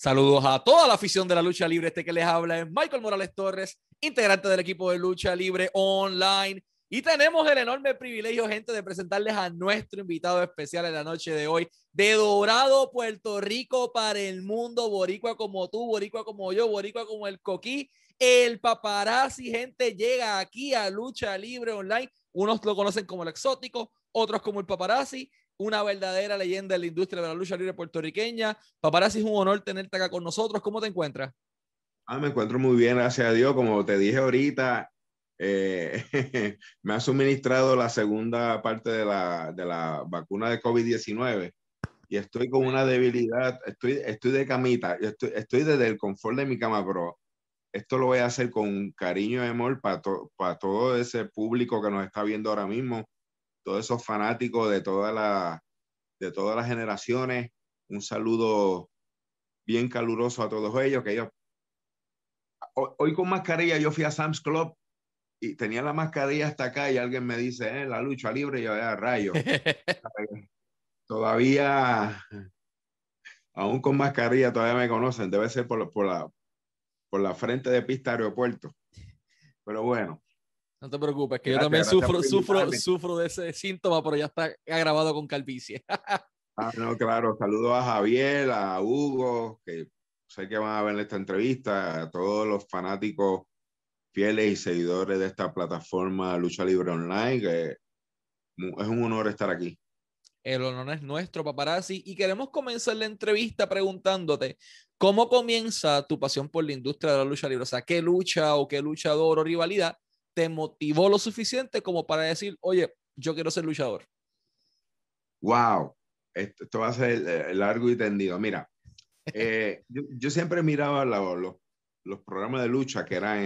Saludos a toda la afición de la lucha libre. Este que les habla es Michael Morales Torres, integrante del equipo de lucha libre online. Y tenemos el enorme privilegio, gente, de presentarles a nuestro invitado especial en la noche de hoy, de Dorado, Puerto Rico, para el mundo, boricua como tú, boricua como yo, boricua como el coquí. El paparazzi, gente, llega aquí a Lucha Libre Online. Unos lo conocen como el exótico, otros como el paparazzi una verdadera leyenda de la industria de la lucha libre puertorriqueña. Paparazzi, es un honor tenerte acá con nosotros. ¿Cómo te encuentras? Ah, me encuentro muy bien, gracias a Dios. Como te dije ahorita, eh, me ha suministrado la segunda parte de la, de la vacuna de COVID-19 y estoy con una debilidad, estoy, estoy de camita, estoy, estoy desde el confort de mi cama, pero esto lo voy a hacer con cariño y amor para, para todo ese público que nos está viendo ahora mismo todos esos fanáticos de, toda la, de todas las generaciones. Un saludo bien caluroso a todos ellos, que ellos... Hoy, con mascarilla yo fui a Sam's Club y tenía la mascarilla hasta acá y alguien me dice, eh, la lucha libre, y yo, a rayo. todavía, aún con mascarilla, todavía me conocen, debe ser por, por, la, por la frente de pista aeropuerto. Pero bueno, no te preocupes, que yo también sufro, sufro, sufro de ese síntoma, pero ya está agravado con calvicie. ah, no, claro. Saludos a Javier, a Hugo, que sé que van a ver esta entrevista, a todos los fanáticos fieles y seguidores de esta plataforma Lucha Libre Online, que es un honor estar aquí. El honor es nuestro, paparazzi, y queremos comenzar la entrevista preguntándote cómo comienza tu pasión por la industria de la lucha libre, o sea, qué lucha o qué luchador o rivalidad te motivó lo suficiente como para decir, oye, yo quiero ser luchador? Wow, esto, va a ser eh, largo y tendido. Mira, eh, yo, siempre miraba los, los programas de lucha que eran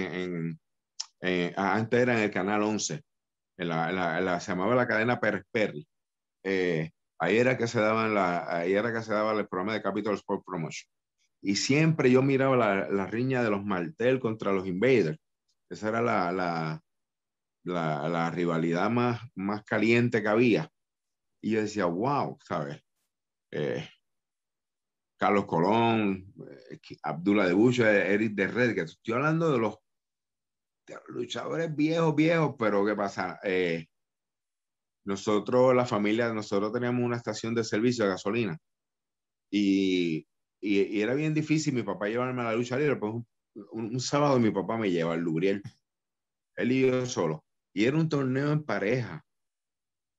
en, antes era en el canal 11, en la, se llamaba la cadena Pérez Perry. Eh, ahí era que se daban la, ahí era que se daba el programa de Capital Sport Promotion. Y siempre yo miraba la, la riña de los Martel contra los Invaders. Esa era la, la, la, rivalidad más, más caliente que había. Y yo decía, wow, ¿sabes? Eh, Carlos Colón, eh, Abdullah de Bush, Eric de Red, que estoy hablando de los, luchadores viejos, viejos, pero ¿qué pasa? Eh, nosotros, la familia, nosotros teníamos una estación de servicio de gasolina y, y, era bien difícil mi papá llevarme a la lucha libre, pues un, sábado mi papá me lleva al Lubriel, él y yo solo, y era un torneo en pareja.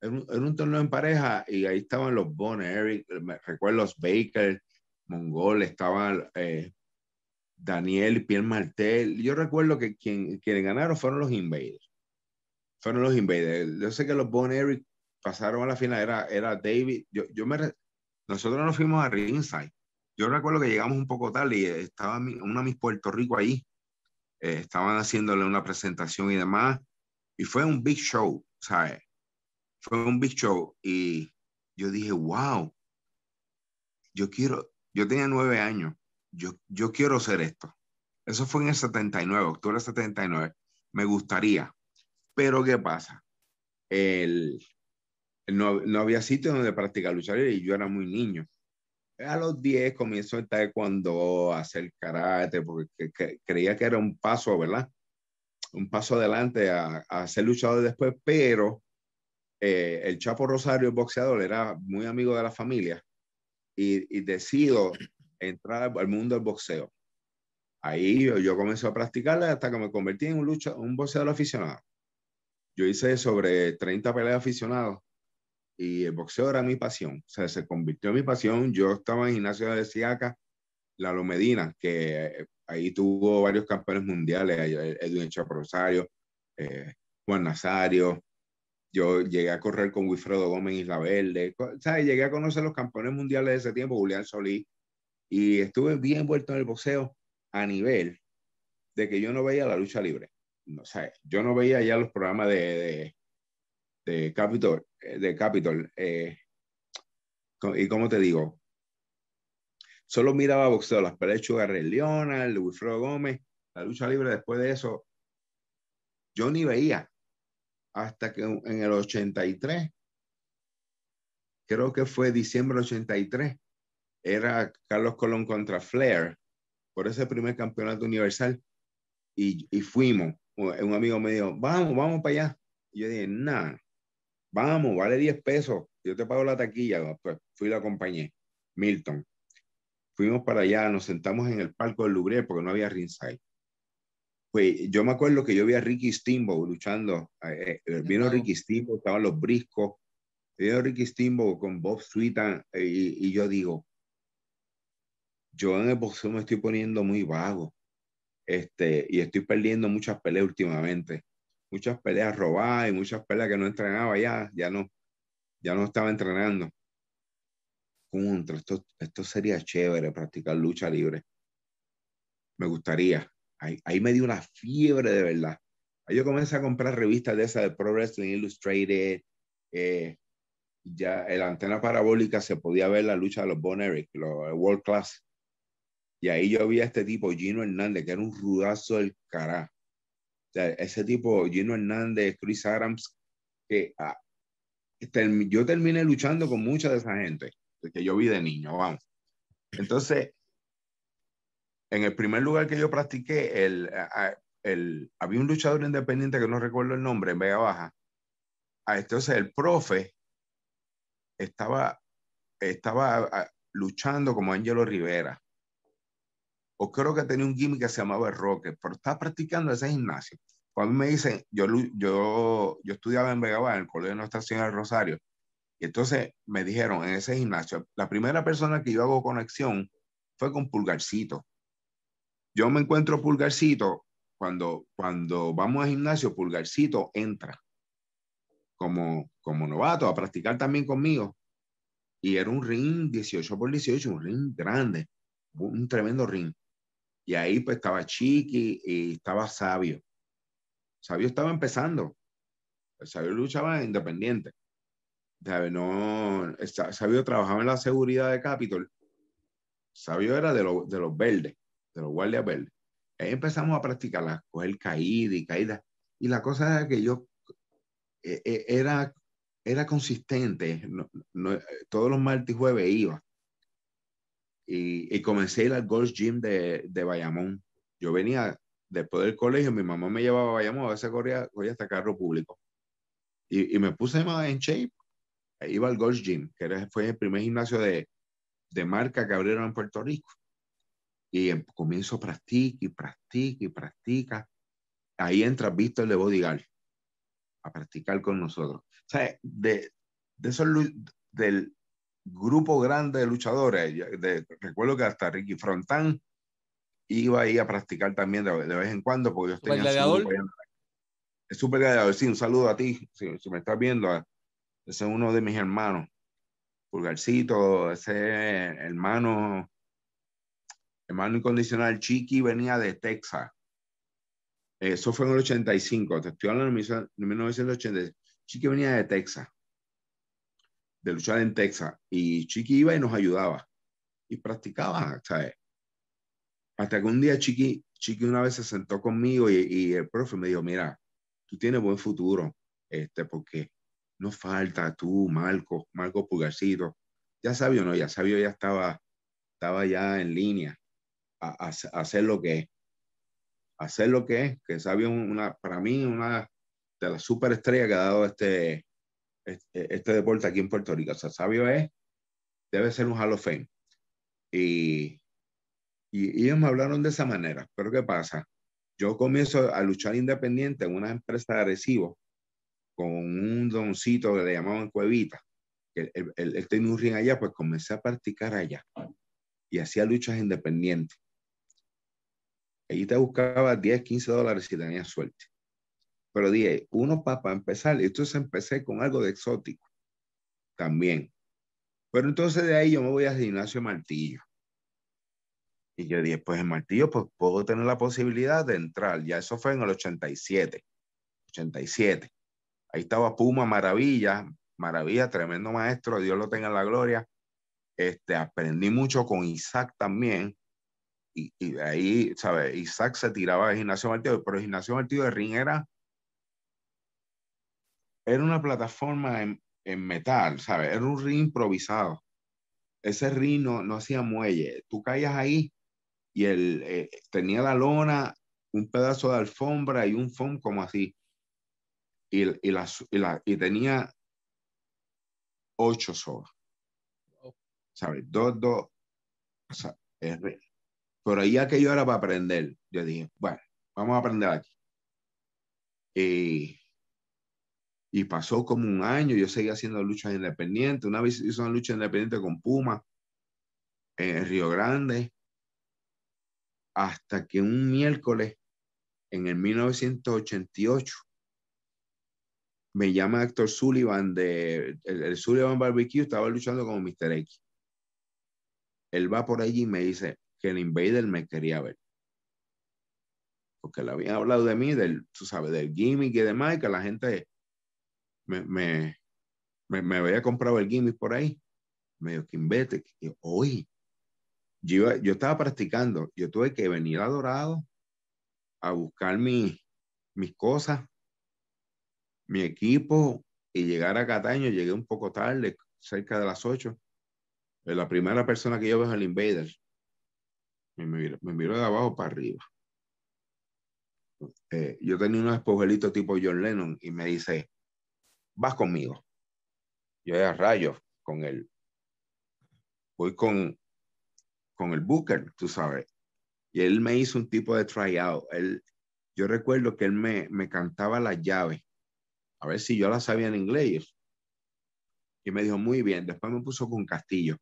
Era un, torneo en pareja y ahí estaban los Bones, Eric, me recuerdo los Baker, Mongol, estaban eh, Daniel Pierre Martel. Yo recuerdo que quien, quienes ganaron fueron los Invaders. Fueron los Invaders. Yo sé que los Bones, Eric pasaron a la final, era, era David. Yo, yo me, nosotros nos fuimos a ringside yo recuerdo que llegamos un poco tarde y estaba una Miss Puerto Rico ahí. Eh, estaban haciéndole una presentación y demás. Y fue un big show, ¿sabes? Fue un big show. Y yo dije, wow, yo quiero, yo tenía nueve años, yo, yo quiero hacer esto. Eso fue en el 79, octubre del 79. Me gustaría. Pero ¿qué pasa? El, no, no había sitio donde practicar luchar y yo era muy niño a los 10 comienzo el taekwondo, a hacer karate, porque creía que era un paso, ¿verdad? Un paso adelante a, a ser luchador después, pero eh, el Chapo Rosario, el boxeador, era muy amigo de la familia y, y decido entrar al mundo del boxeo. Ahí yo, yo comencé a practicarla hasta que me convertí en un, lucha, un boxeador aficionado. Yo hice sobre 30 peleas aficionados y el boxeo era mi pasión, o sea, se convirtió en mi pasión. Yo estaba en gimnasio de Siaca, Lalo Medina, que eh, ahí tuvo varios campeones mundiales, Edwin Chapo Rosario, eh, Juan Nazario. Yo llegué a correr con Wilfredo Gómez Isla Verde, ¿sabes? Llegué a conocer los campeones mundiales de ese tiempo, Julián Solí, y estuve bien envuelto en el boxeo a nivel de que yo no veía la lucha libre. O sea, yo no veía ya los programas de, de Capitol, eh, de Capitol eh, y como te digo, solo miraba boxeo, las peleas de Sugar el Wilfredo Gómez, la lucha libre después de eso, yo ni veía hasta que en el 83, creo que fue diciembre 83, era Carlos Colón contra Flair por ese primer campeonato universal y, y fuimos. Un amigo me dijo, vamos, vamos para allá. Y yo dije, nada, vamos, vale 10 pesos, yo te pago la taquilla. Pues fui y la acompañé, Milton. Fuimos para allá, nos sentamos en el palco del Louvre porque no había ringside. Pues yo me acuerdo que yo vi a Ricky Steamboat luchando. Eh, eh, vino Ricky Steamboat, estaban los briscos. Vino Ricky Steamboat con Bob Sweetan eh, y, y yo digo, yo en el boxeo me estoy poniendo muy vago. Este, y estoy perdiendo muchas peleas últimamente. Muchas peleas robadas y muchas peleas que no entrenaba ya, ya no, ya no estaba entrenando. Contra, esto, esto sería chévere practicar lucha libre. Me gustaría. Ahí, ahí me dio una fiebre de verdad. Ahí yo comencé a comprar revistas de esas de Pro Wrestling Illustrated. Eh, ya en la antena parabólica se podía ver la lucha de los Bon Eric, los World Class. Y ahí yo vi a este tipo, Gino Hernández, que era un rudazo del cara. Ese tipo, Gino Hernández, Chris Adams, que ah, yo terminé luchando con mucha de esa gente, que yo vi de niño, vamos. Entonces, en el primer lugar que yo practiqué, el, había un luchador independiente que no recuerdo el nombre, en Vega Baja. Ah, entonces, el profe estaba, estaba ah, luchando como Angelo Rivera o creo que tenía un gimmick que se llamaba el Rocket, pero estaba practicando ese gimnasio. Cuando me dicen, yo, yo, yo estudiaba en Vega en el Colegio de Nuestra Señora del Rosario, y entonces me dijeron en ese gimnasio, la primera persona que yo hago conexión fue con Pulgarcito. Yo me encuentro Pulgarcito cuando, cuando vamos al gimnasio, Pulgarcito entra como, como novato a practicar también conmigo. Y era un ring 18 por 18, un ring grande, un tremendo ring. Y ahí pues estaba Chiqui y estaba Sabio. Sabio estaba empezando. Sabio luchaba independiente. No, Sabio trabajaba en la seguridad de Capitol. Sabio era de, de los verdes, de los guardias verdes. Ahí empezamos a practicar, coger caída y caída. Y la cosa era que yo e, e, era, era consistente. Todos los martes y jueves iba y, y comencé a ir al Golf Gym de, de Bayamón. Yo venía después del colegio, mi mamá me llevaba a Bayamón, a veces corría, corría hasta carro público. Y, y, me puse más en shape. Iba al Golf Gym, que era, fue el primer gimnasio de, de marca que abrieron en Puerto Rico. Y em, comienzo a practicar y practica y practica. Ahí entra Víctor de Bodyguard a practicar con nosotros. O sea, de, de esos, del, grupo grande de luchadores. De, recuerdo que hasta Ricky Frontán iba ahí a practicar también de, vez en cuando, porque yo tenía Es super gladiador, sí, un saludo a ti, si, me estás viendo, ese es uno de mis hermanos, Pulgarcito, ese hermano, hermano incondicional, Chiqui venía de Texas. Eso fue en el 85, te estoy hablando en 1980. Chiqui venía de Texas de luchar en Texas. Y Chiqui iba y nos ayudaba. Y practicaba, ¿sabes? Hasta que un día Chiqui, Chiqui una vez se sentó conmigo y, el profe me dijo, mira, tú tienes buen futuro, este, porque no falta tú, Marco, Marco Pulgarcito. Ya sabio, no, ya sabio, ya estaba, estaba ya en línea a, a, hacer lo que es. Hacer lo que es, que sabio, una, para mí, una de las superestrellas que ha dado este, este, este, deporte aquí en Puerto Rico. O sea, Sabio es, debe ser un Hall of Fame. Y, y, ellos me hablaron de esa manera. Pero ¿qué pasa? Yo comienzo a luchar independiente en una empresa de adhesivos con un doncito que le llamaban Cuevita. Él, él, él tenía un ring allá, pues comencé a practicar allá y hacía luchas independientes. Allí te buscaba 10, 15 dólares si tenías suerte. Pero dije, uno para empezar, entonces empecé con algo de exótico también. Pero entonces de ahí yo me voy al gimnasio Martillo. Y yo dije, pues en Martillo pues puedo tener la posibilidad de entrar. Ya eso fue en el 87. 87. Ahí estaba Puma Maravilla, Maravilla, tremendo maestro, Dios lo tenga en la gloria. Este, aprendí mucho con Isaac también. Y, y ahí, ¿sabes? Isaac se tiraba de gimnasio Martillo, pero el gimnasio Martillo de ring era era una plataforma en, metal, ¿sabes? Era un ring improvisado. ese ring no, hacía muelle. Tú caías ahí y él eh, tenía la lona, un pedazo de alfombra y un foam como así. Y, tenía ocho sogas. ¿Sabes? Dos, dos. O sea, pero ya que yo era para aprender, yo dije, bueno, vamos a aprender aquí. Y, y pasó como un año, yo seguía haciendo luchas independientes. Una vez hice una lucha independiente con Puma en Río Grande, hasta que un miércoles en el 1988 me llama Héctor Sullivan de el, Sullivan Barbecue, estaba luchando como Mr. X. Él va por allí y me dice que el Invader me quería ver. Porque le habían hablado de mí, del, tú sabes, del gimmick y demás, y que la gente me, me, me, había comprado el gimmick por ahí. Me dijo, vete. Y hoy, yo, yo estaba practicando, yo tuve que venir a Dorado a buscar mi, mis cosas, mi equipo y llegar a Cataño. Llegué un poco tarde, cerca de las 8. La primera persona que yo veo es el Invader. Me miro, me de abajo para arriba. Eh, yo tenía unos esponjelitos tipo John Lennon y me dice, vas conmigo. Yo era rayo con él. Voy con, con el Booker, tú sabes. Y él me hizo un tipo de tryout. Él, yo recuerdo que él me, me cantaba las llaves, a ver si yo las sabía en inglés. Y me dijo, muy bien. Después me puso con Castillo.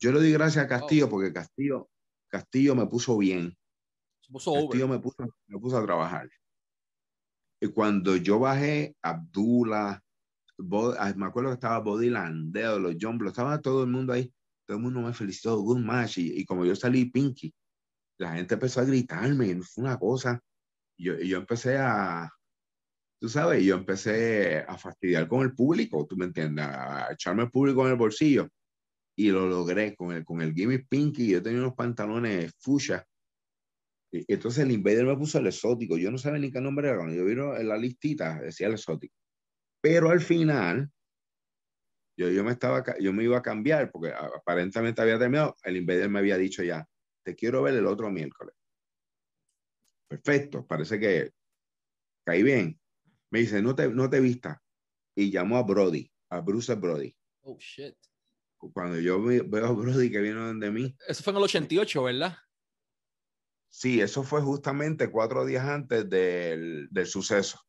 Yo le di gracias a Castillo porque Castillo, Castillo me puso bien. Castillo me puso, me puso a trabajar. Y cuando yo bajé, Abdullah, Ah, me acuerdo que estaba Body Landeo, los John Blow, estaba todo el mundo ahí, todo el mundo me felicitó, good match, y, como yo salí Pinky, la gente empezó a gritarme, fue una cosa, y yo, yo empecé a, tú sabes, yo empecé a fastidiar con el público, tú me entiendes, a echarme el público en el bolsillo, y lo logré con el, con el Gimme Pinky, yo tenía unos pantalones fuchsia, y entonces el Invader me puso el exótico, yo no sabía ni qué nombre era, cuando yo vi la listita, decía el exótico. Pero al final, yo, yo, me estaba, yo me iba a cambiar porque aparentemente había terminado. El invader me había dicho ya, te quiero ver el otro miércoles. Perfecto, parece que caí bien. Me dice, no te, no te vista. Y llamó a Brody, a Bruce Brody. Oh, shit. Cuando yo veo a Brody que vino de mí. Eso fue en el 88, ¿verdad? Sí, eso fue justamente cuatro días antes del, del suceso.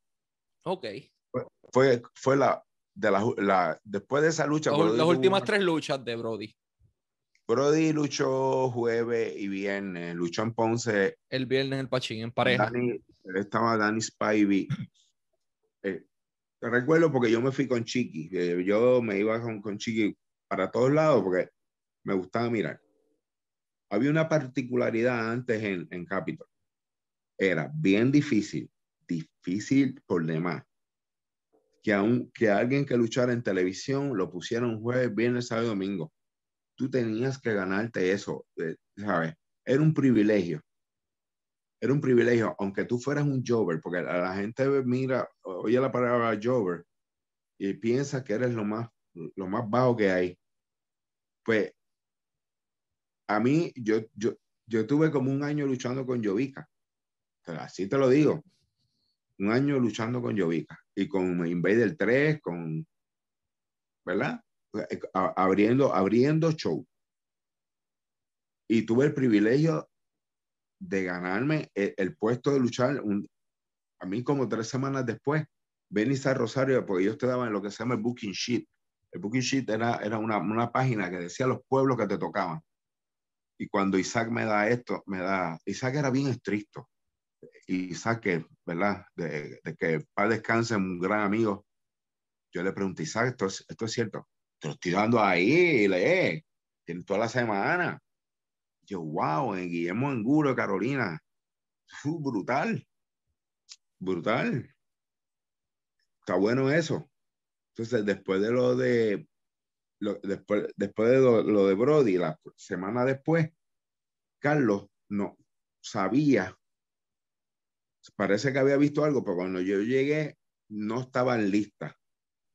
Ok fue, fue la, de la, la, después de esa lucha. las últimas tres luchas de Brody. Brody luchó jueves y viernes, luchó en Ponce. El viernes en el Pachín, en pareja. estaba Danny Spivey. Eh, te recuerdo porque yo me fui con Chiqui. Eh, yo me iba con, con Chiqui para todos lados porque me gustaba mirar. Había una particularidad antes en, en Capitol. Era bien difícil, difícil por demás que, aun, que alguien que luchara en televisión lo pusieron jueves, viernes, sábado y domingo. Tú tenías que ganarte eso, eh, ¿sabes? Era un privilegio. Era un privilegio, aunque tú fueras un jover, porque la, la gente mira, oye la palabra jover y piensa que eres lo más, lo más bajo que hay. Pues a mí, yo, yo, yo tuve como un año luchando con Jovica. Así te lo digo un año luchando con Jovica y con Invader 3, con, ¿verdad? Abriendo, abriendo show. Y tuve el privilegio de ganarme el, puesto de luchar a mí como tres semanas después. Benny a Rosario, porque ellos te daban lo que se llama el Booking Sheet. El Booking Sheet era, era una, una página que decía los pueblos que te tocaban. Y cuando Isaac me da esto, me da, Isaac era bien estricto y saque, ¿verdad? De, que para descanse un gran amigo. Yo le pregunté, Isaac, ¿esto es, esto es cierto? Te lo estoy dando ahí, lee, tiene toda la semana. Yo, wow, en Guillermo Angulo, Carolina. brutal. Brutal. Está bueno eso. Entonces, después de lo de, lo, después, después de lo de Brody, la semana después, Carlos no sabía parece que había visto algo, pero cuando yo llegué no estaban listas.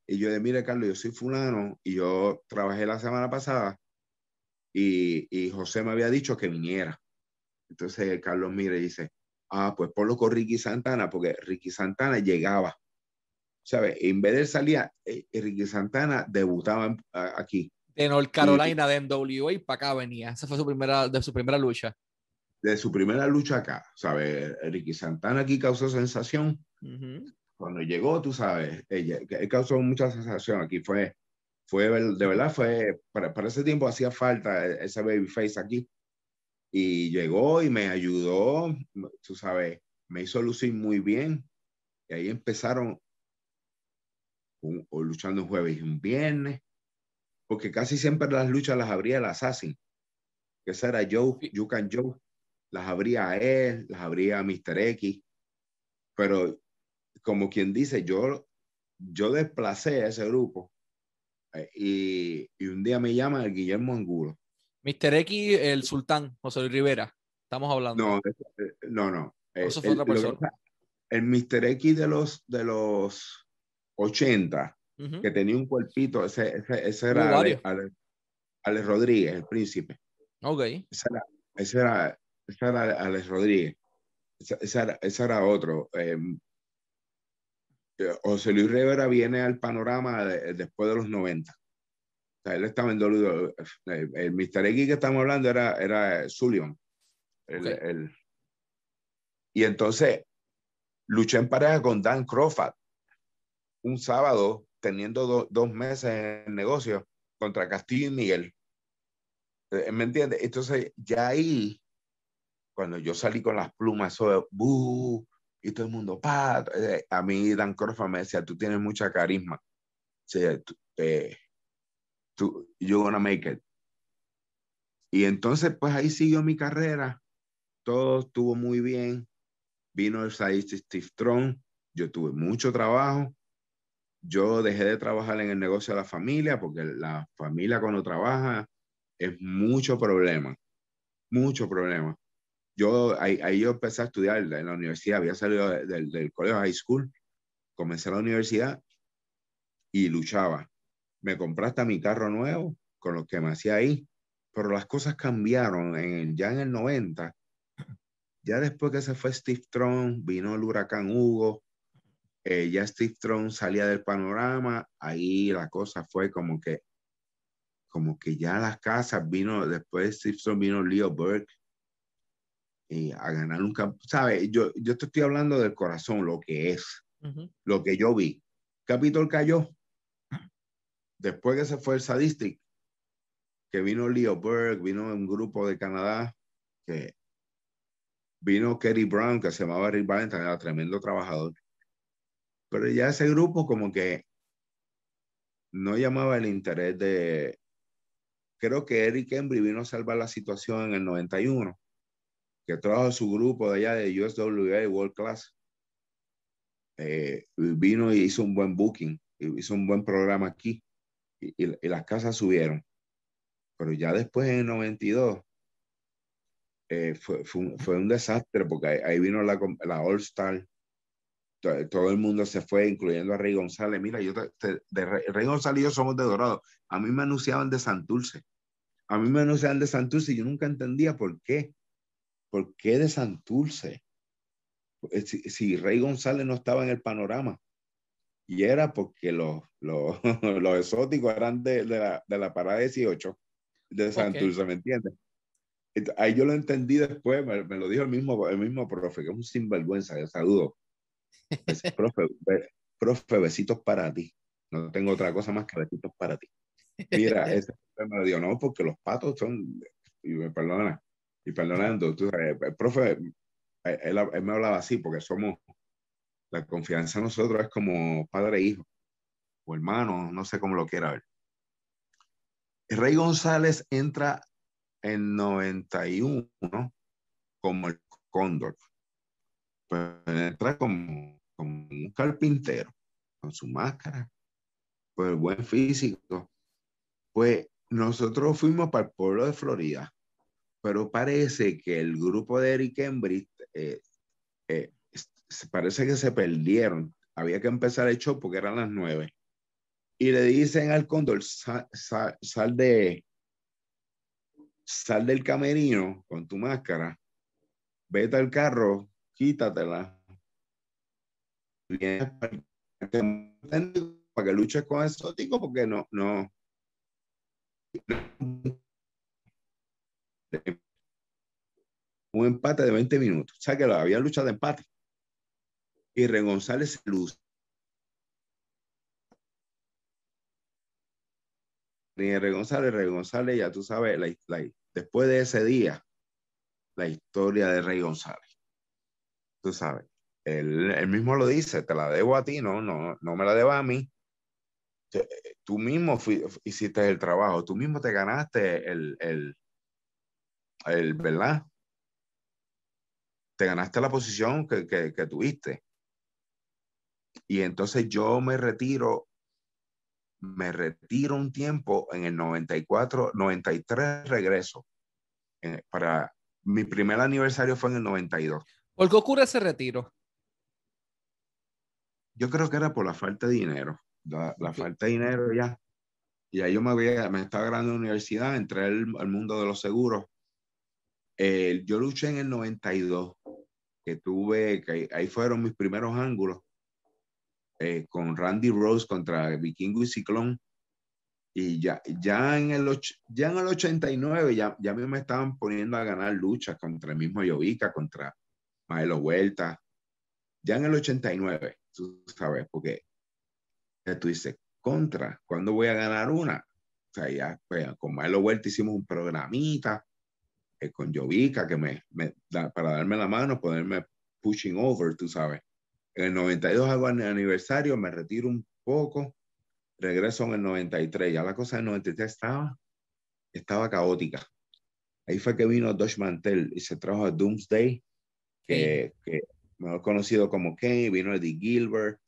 Y yo de, mire, Carlos, yo soy fulano y yo trabajé la semana pasada y, y José me había dicho que viniera. Entonces Carlos mira y dice, ah, pues ponlo con Ricky Santana, porque Ricky Santana llegaba, ¿sabes? En vez de salía, eh, Ricky Santana debutaba aquí. De North Carolina, de NWA, para acá venía. Esa fue su primera, de su primera lucha. De su primera lucha acá, ¿sabes? Ricky Santana aquí causó sensación. Cuando llegó, tú sabes, ella, él causó mucha sensación. Aquí fue, fue de verdad, fue, para, para ese tiempo hacía falta ese babyface aquí y llegó y me ayudó, tú sabes, me hizo lucir muy bien. Y ahí empezaron luchando un jueves y un viernes, porque casi siempre las luchas las abría el Assassin, que era Joe, You Can Joe, las abría a él, las abría a Mr. X, pero como quien dice, yo, yo desplacé a ese grupo eh, y, y un día me llama el Guillermo Angulo Mr. X, el sultán, José Luis Rivera. Estamos hablando. No, eh, no, no. Eh, Eso fue otra persona. El Mr. X de los, de los 80, que tenía un cuerpito, ese, ese, era Alex, Rodríguez, el príncipe. Ok. Ese era, ese era, ese era Alex Rodríguez. Ese era, otro. Em, eh, José Luis Rivera viene al panorama después de los 90 él estaba en WWE. El, el Mr. X que estamos hablando era, era Zulion. El, y entonces luché en pareja con Dan Crawford un sábado, teniendo dos meses en el negocio, contra Castillo y Miguel. Eh, ¿Me entiendes? Entonces, ya ahí, cuando yo salí con las plumas, eso de y todo el mundo, pa, eh, a mí Dan Crawford me decía, tú tienes mucha carisma. O eh, you're gonna make it. Y entonces, pues ahí siguió mi carrera. Todo estuvo muy bien. Vino el Steve Strong. Yo tuve mucho trabajo. Yo dejé de trabajar en el negocio de la familia porque la familia cuando trabaja es mucho problema. Mucho problema. Yo ahí, yo empecé a estudiar en la universidad. Había salido del, del colegio high school. Comencé la universidad y luchaba me compraste mi carro nuevo con lo que me hacía ahí, pero las cosas cambiaron en, ya en el 90. Ya después que se fue Steve Tron, vino el huracán Hugo, eh, ya Steve Tron salía del panorama, ahí la cosa fue como que, como que ya las casas vino, después de Steve Tron vino Leo Burke, y a ganar un campo, ¿sabes? Yo, yo te estoy hablando del corazón, lo que es, lo que yo vi. Capitol cayó, después que se fue el Sadistic, que vino Leo Berg, vino un grupo de Canadá, que vino Kerry Brown, que se llamaba Rick Valentine, era tremendo trabajador. Pero ya ese grupo como que no llamaba el interés de... Creo que Eric Embry vino a salvar la situación en el 91, que trajo su grupo de allá de USWA World Class. Eh, vino y hizo un buen booking, hizo un buen programa aquí y, las casas subieron. Pero ya después en el 92 eh, fue, fue, un, desastre porque ahí, vino la, la All Star. Todo, el mundo se fue, incluyendo a Rey González. Mira, yo de Rey González y yo somos de Dorado. A mí me anunciaban de Santurce. A mí me anunciaban de Santurce y yo nunca entendía por qué. ¿Por qué de Santurce? Eh, si, si Rey González no estaba en el panorama y era porque los, los, los exóticos eran de, de, la, de la parada 18 de Santurce, ¿me entiendes? Ahí yo lo entendí después, me, me, lo dijo el mismo, el mismo profe, que es un sinvergüenza, saludo. profe, profe, besitos para ti. No tengo otra cosa más que besitos para ti. Mira, ese me lo dijo, no, porque los patos son, y me perdona, y perdonando, tú sabes, el profe, él, él me hablaba así, porque somos, la confianza en nosotros es como padre e hijo, o hermano, no sé cómo lo quiera ver. Rey González entra en 91 como el cóndor. Pues entra como, como un carpintero, con su máscara, pues buen físico. Pues nosotros fuimos para el pueblo de Florida, pero parece que el grupo de Eric Embry eh, eh, parece que se perdieron. Había que empezar el show porque eran las nueve. Y le dicen al cóndor, sal, de, sal del camerino con tu máscara, vete al carro, quítatela. Vienes para que luches con exótico porque no, no. Un empate de 20 minutos. O sea que había lucha de empate. Y Ren González luz. Ni Ren González, Ren González, ya tú sabes, la, después de ese día, la historia de Rey González. Tú sabes, él, mismo lo dice, te la debo a ti, no, no, no me la debo a mí. Tú mismo hiciste el trabajo, tú mismo te ganaste el, el, el ¿verdad? Te ganaste la posición que, que, que tuviste. Y entonces yo me retiro me retiro un tiempo en el 94, 93 regreso. para mi primer aniversario fue en el 92. ¿Por qué ocurre ese retiro? Yo creo que era por la falta de dinero. La, falta de dinero ya. Y ahí yo me, había, me estaba graduando en la universidad, entré al, mundo de los seguros. Eh, yo luché en el 92, que tuve, que ahí fueron mis primeros ángulos eh, con Randy Rose contra Vikingo y Ciclón. Y ya, ya, en el, ya en el 89 ya, ya me estaban poniendo a ganar luchas contra el mismo Yovica, contra Maelo Vuelta. Ya en el 89, tú sabes, porque tú dices, contra, ¿cuándo voy a ganar una? O sea, ya pues, con Maelo Vuelta hicimos un programita eh, con Yovica que me, me da, para darme la mano, ponerme pushing over, tú sabes. En el 92 hago aniversario, me retiro un poco, regreso en el 93. Ya la cosa del 93 estaba, estaba caótica. Ahí fue que vino Dodge Mantel y se trajo a Doomsday, que, que mejor conocido como Kane, vino Eddie Gilbert.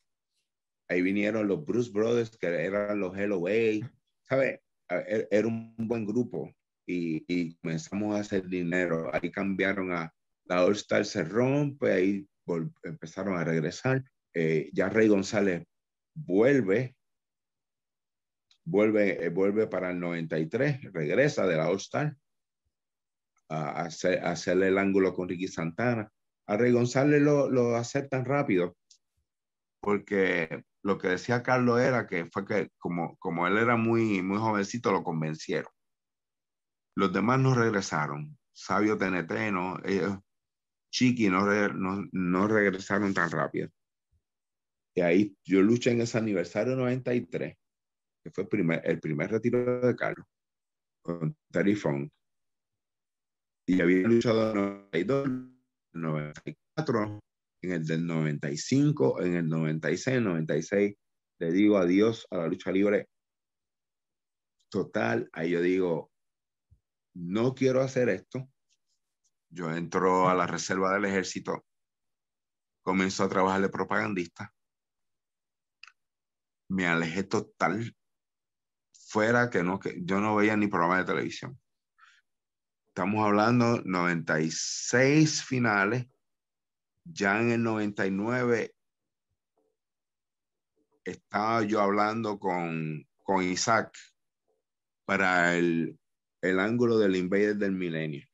Ahí vinieron los Bruce Brothers, que eran los LOA. ¿Sabes? E, era un buen grupo y, y comenzamos a hacer dinero. Ahí cambiaron a la All Star, se rompe, ahí empezaron a regresar. Eh, ya Rey González vuelve, vuelve, eh, vuelve para el 93, regresa de la All-Star a, hacer, hacerle el ángulo con Ricky Santana. A Rey González lo, lo aceptan rápido porque lo que decía Carlos era que fue que como, como él era muy, muy jovencito, lo convencieron. Los demás no regresaron. Sabio TNT, no, Chiqui no, no, no, regresaron tan rápido. Y ahí yo luché en ese aniversario 93, que fue el primer, retiro de Carlos, con Terry Funk. Y había luchado en el 92, 94, en el del 95, en el 96, 96. Le digo adiós a la lucha libre total. Ahí yo digo, no quiero hacer esto yo entro a la reserva del ejército, comienzo a trabajar de propagandista, me alejé total, fuera que no, que yo no veía ni programa de televisión. Estamos hablando 96 finales, ya en el 99 estaba yo hablando con, con Isaac para el, el ángulo del Invader del Milenio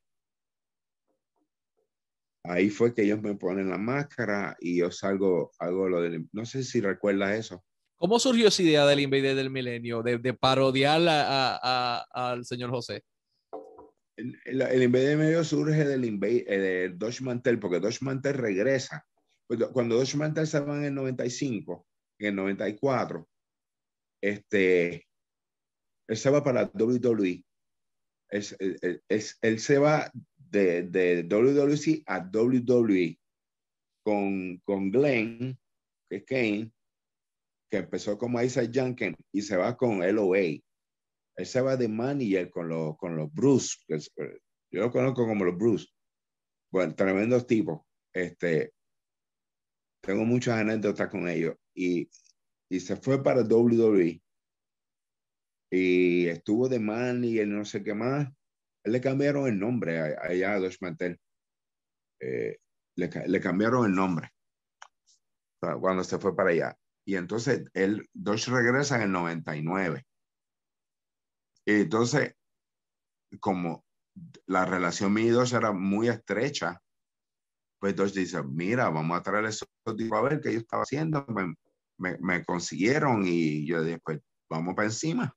ahí fue que ellos me ponen la máscara y yo salgo, hago lo del, no sé si recuerdas eso. ¿Cómo surgió esa idea del Invader del Milenio, de, de parodiar al señor José? El, el, Invader del Milenio surge del Invader, eh, de Dodge Mantel, porque Dodge Mantel regresa. Cuando Dodge Mantel se va en el 95, en el 94, este, él se va para WWE. Es, es, él se va de, de WWC a WWE con, con Glenn, que es Kane, que empezó como Isaac Junkin y se va con LOA. Él se va de manager con, los con los Bruce, yo lo conozco como los Bruce. Bueno, tremendos tipos. Este, tengo muchas anécdotas con ellos. Y, y se fue para WWE. Y estuvo de manager, no sé qué más le cambiaron el nombre allá a Dos Mantel. Eh, le, cambiaron el nombre cuando se fue para allá. Y entonces él, Dodge regresa en el 99. Y entonces, como la relación mía y Dosh era muy estrecha. Pues Dosh dice, mira, vamos a traer esos tipos a ver qué yo estaba haciendo. Me, me, me, consiguieron y yo dije, pues vamos para encima,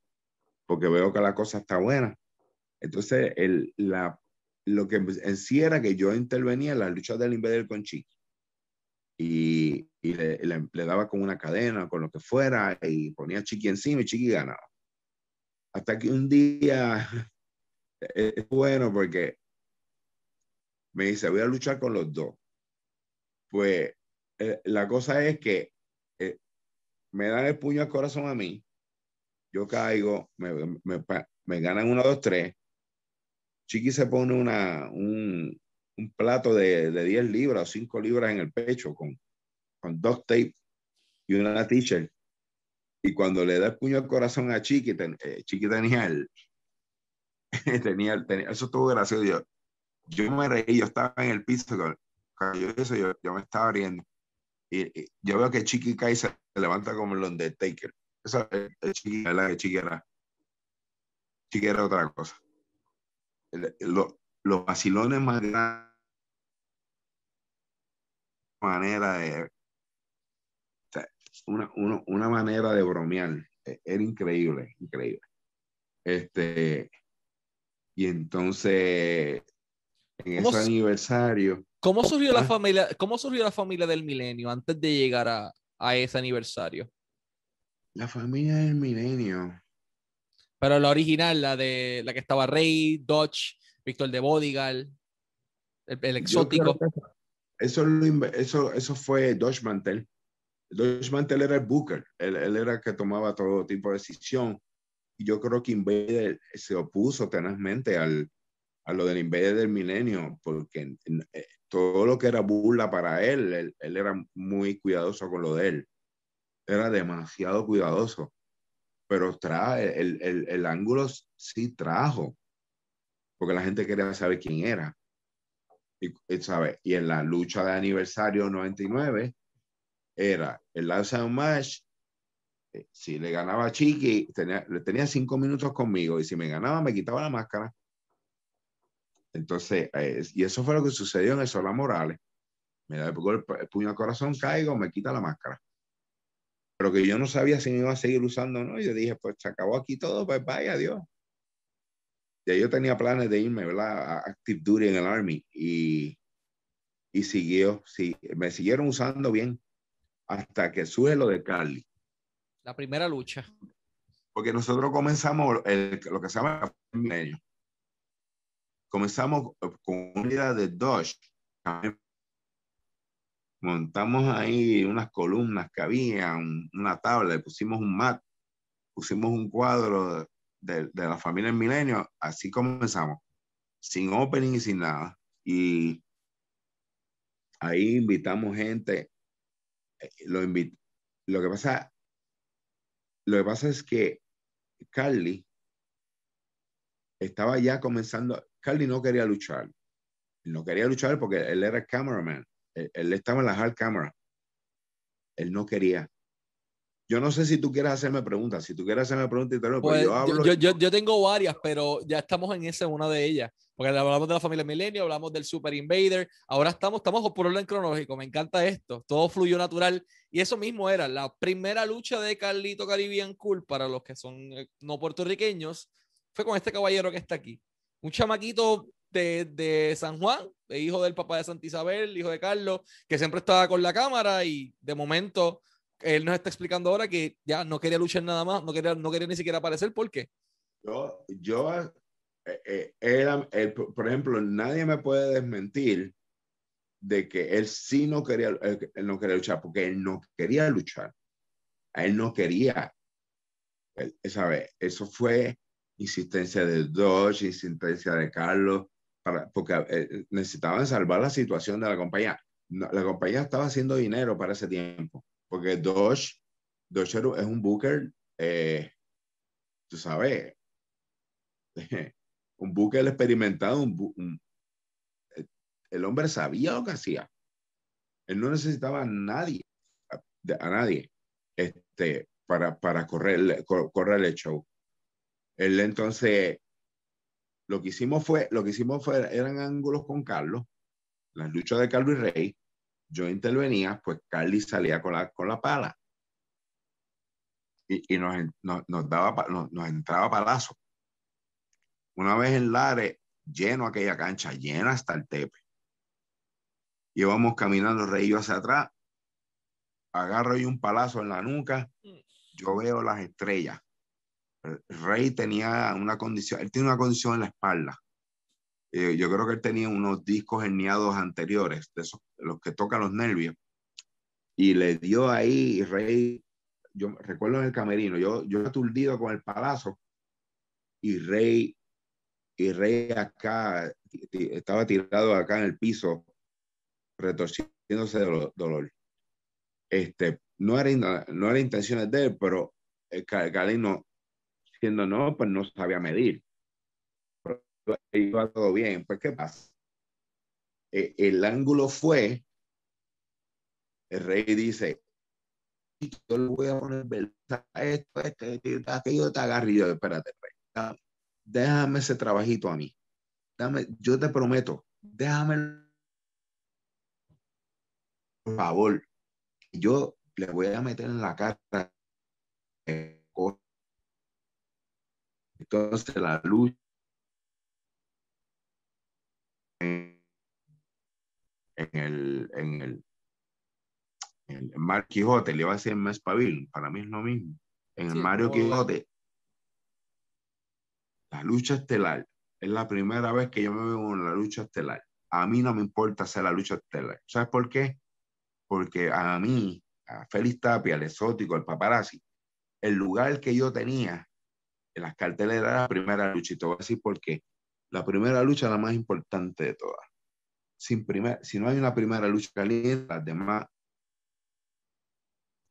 porque veo que la cosa está buena. Entonces, el, la, lo que en sí era que yo intervenía en las luchas del Invader con Chiqui. Y, y le, le, daba con una cadena, con lo que fuera, y ponía Chiqui encima y Chiqui ganaba. Hasta que un día es bueno porque me dice, voy a luchar con los dos. Pues eh, la cosa es que eh, me dan el puño al corazón a mí, yo caigo, me, me, ganan uno, dos, tres, Chiqui se pone una, un, un plato de, de, 10 libras o 5 libras en el pecho con, con dos tape y una t-shirt. Y cuando le da el puño al corazón a Chiqui, ten, eh, Chiqui tenía el, tenía, tenía, eso estuvo gracioso. Yo, yo me reí, yo estaba en el piso, yo yo, yo me estaba riendo. Y, y, yo veo que Chiqui cae y se levanta como el Undertaker. Eso es el Chiqui, ¿verdad? Que Chiqui era, Chiqui era otra cosa. Lo, los vacilones más grandes manera de una, una, una, manera de bromear e, era increíble increíble. Este y entonces en ese aniversario ¿cómo surgió la familia cómo surgió la familia del milenio antes de llegar a, a ese aniversario la familia del milenio pero la original, la de la que estaba Rey, Dodge, Víctor de Bodigal, el, el exótico. Eso, eso, eso fue Dodge Mantel. Dodge Mantel era el Booker, él, él, era el que tomaba todo tipo de decisión. Y yo creo que Invader se opuso tenazmente al, a lo del Invader del milenio, porque eh, todo lo que era burla para él, él, él era muy cuidadoso con lo de él. Era demasiado cuidadoso pero trae, el, el, el, ángulo sí trajo, porque la gente quería saber quién era. Y, ¿sabe? y en la lucha de aniversario 99 era el Lance Match. Eh, si le ganaba a Chiqui, tenía, tenía cinco minutos conmigo y si me ganaba me quitaba la máscara. Entonces, eh, y eso fue lo que sucedió en el Sola Morales. Me da el, el puño al corazón, caigo, me quita la máscara pero que yo no sabía si me iba a seguir usando o no. Yo dije, pues se acabó aquí todo, pues vaya Dios. Ya yo tenía planes de irme, ¿verdad? A Active Duty en el Army y, y siguió, sí, me siguieron usando bien hasta que sube lo de Carly. La primera lucha. Porque nosotros comenzamos el, lo que se llama. Comenzamos con una idea de Dodge, montamos ahí unas columnas que había, una tabla, le pusimos un mat, pusimos un cuadro de, de la familia en Milenio, así comenzamos, sin opening y sin nada. Y ahí invitamos gente, eh, lo, invit lo que pasa, lo que pasa es que Carly estaba ya comenzando, Carly no quería luchar, no quería luchar porque él era cameraman él, estaba en la hard camera. Él no quería. Yo no sé si tú quieres hacerme preguntas. Si tú quieres hacerme preguntas, pero pues, yo, hablo yo, yo, yo, tengo varias, pero ya estamos en esa, una de ellas. Porque hablamos de la familia Milenio, hablamos del Super Invader. Ahora estamos, estamos por orden cronológico. Me encanta esto. Todo fluyó natural. Y eso mismo era la primera lucha de Carlito Caribbean Cool para los que son eh, no puertorriqueños. Fue con este caballero que está aquí. Un chamaquito de, de, San Juan, hijo del papá de Santa Isabel, hijo de Carlos, que siempre estaba con la cámara y de momento él nos está explicando ahora que ya no quería luchar nada más, no quería, no quería ni siquiera aparecer. ¿Por qué? Yo, yo eh, eh era, por ejemplo, nadie me puede desmentir de que él sí no quería, él no quería luchar, porque él no quería luchar. él no quería. Él. Eso fue insistencia de Dodge, insistencia de Carlos, para, porque eh, necesitaban salvar la situación de la compañía. la compañía estaba haciendo dinero para ese tiempo, porque Dodge, Dodge es un booker, eh, tú sabes, un booker experimentado, un, el hombre sabía lo que hacía. Él no necesitaba a nadie, a, a nadie, este, para, para correr, correr el show. Él entonces lo que hicimos fue, lo que hicimos fue, eran ángulos con Carlos, las luchas de Carlos y Rey, yo intervenía, pues Carly salía con la, con la pala. Y, y nos, nos, nos, daba, nos, nos entraba palazo. Una vez en Lares, lleno aquella cancha, llena hasta el tepe. Íbamos caminando Rey yo hacia atrás, agarro y un palazo en la nuca, yo veo las estrellas. Rey tenía una condición, él tiene una condición en la espalda. Eh, yo creo que él tenía unos discos herniados anteriores, de esos, los que tocan los nervios. Y le dio ahí, Rey, yo recuerdo en el camerino, yo, yo aturdido con el palazo, y Rey, y Rey acá, estaba tirado acá en el piso, retorciéndose de dolor. Este, no era, no era intenciones de él, pero el Galino, siendo no, pues no sabía medir. Pero iba todo bien. Pues, ¿qué pasa? Eh, el ángulo fue, el rey dice, yo le voy a poner esto, esto, esto, aquello te agarre yo, espérate, rey, déjame ese trabajito a mí. Dame, yo te prometo, déjame por favor, yo le voy a meter en la cara. Entonces la luz en el, en el, en el Mar Quijote, le iba a decir Mes Pavil, para mí es lo mismo. En el Mario Quijote, la lucha estelar es la primera vez que yo me veo en la lucha estelar. A mí no me importa hacer la lucha estelar. ¿Sabes por qué? porque a mí, a Félix Tapia, el exótico, el paparazzi, el lugar que yo tenía en las carteles era la primera lucha. Y te voy a decir por qué. La primera lucha es la más importante de todas. Sin primer, si no hay una primera lucha caliente, las demás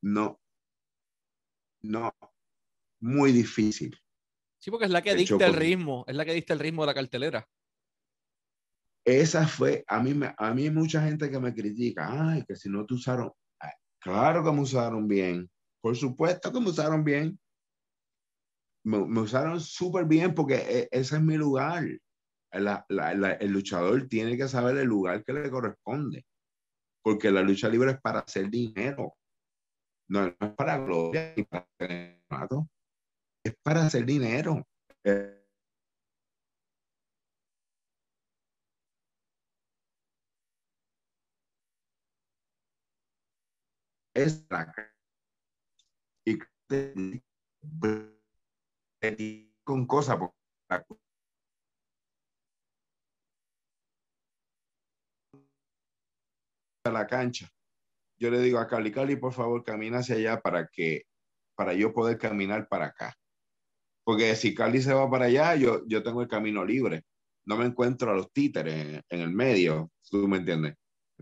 no. No. Muy difícil. Sí, porque es la que dicta el ritmo, es la que dicta el ritmo de la cartelera esa fue, a mí, a mí hay mucha gente que me critica, ay, que si no te usaron, claro que me usaron bien, por supuesto que me usaron bien, me, usaron súper bien porque e, ese es mi lugar. el luchador tiene que saber el lugar que le corresponde, porque la lucha libre es para hacer dinero, no, es para gloria, es para hacer dinero. Es la y con cosas a la cancha. Yo le digo a Cali, Cali, por favor, camina hacia allá para que, para yo poder caminar para acá. Porque si Cali se va para allá, yo, yo tengo el camino libre. No me encuentro a los títeres en, en el medio, tú me entiendes.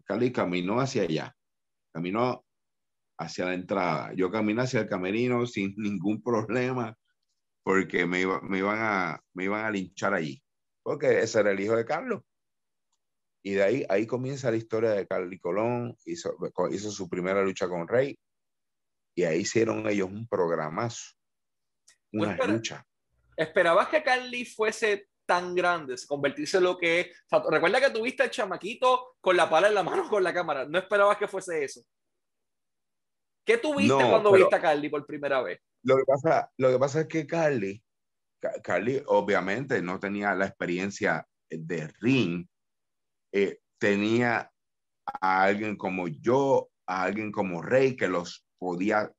Cali caminó hacia allá. Caminó hacia la entrada. Yo caminé hacia el camerino sin ningún problema porque me, me, iban, a, me iban a linchar allí, porque ese era el hijo de Carlos. Y de ahí, ahí comienza la historia de Carly Colón, hizo, hizo su primera lucha con Rey, y ahí hicieron ellos un programazo, una lucha. ¿Esperabas que Carly fuese tan grande, convertirse en lo que es? recuerda que tuviste el chamaquito con la pala en la mano con la cámara, ¿no esperabas que fuese eso? ¿Qué tuviste cuando viste a Carly por primera vez? Lo que pasa, lo que pasa es que Carly, Carly obviamente no tenía la experiencia de ring, eh, tenía a alguien como yo, a alguien como Rey que los podía,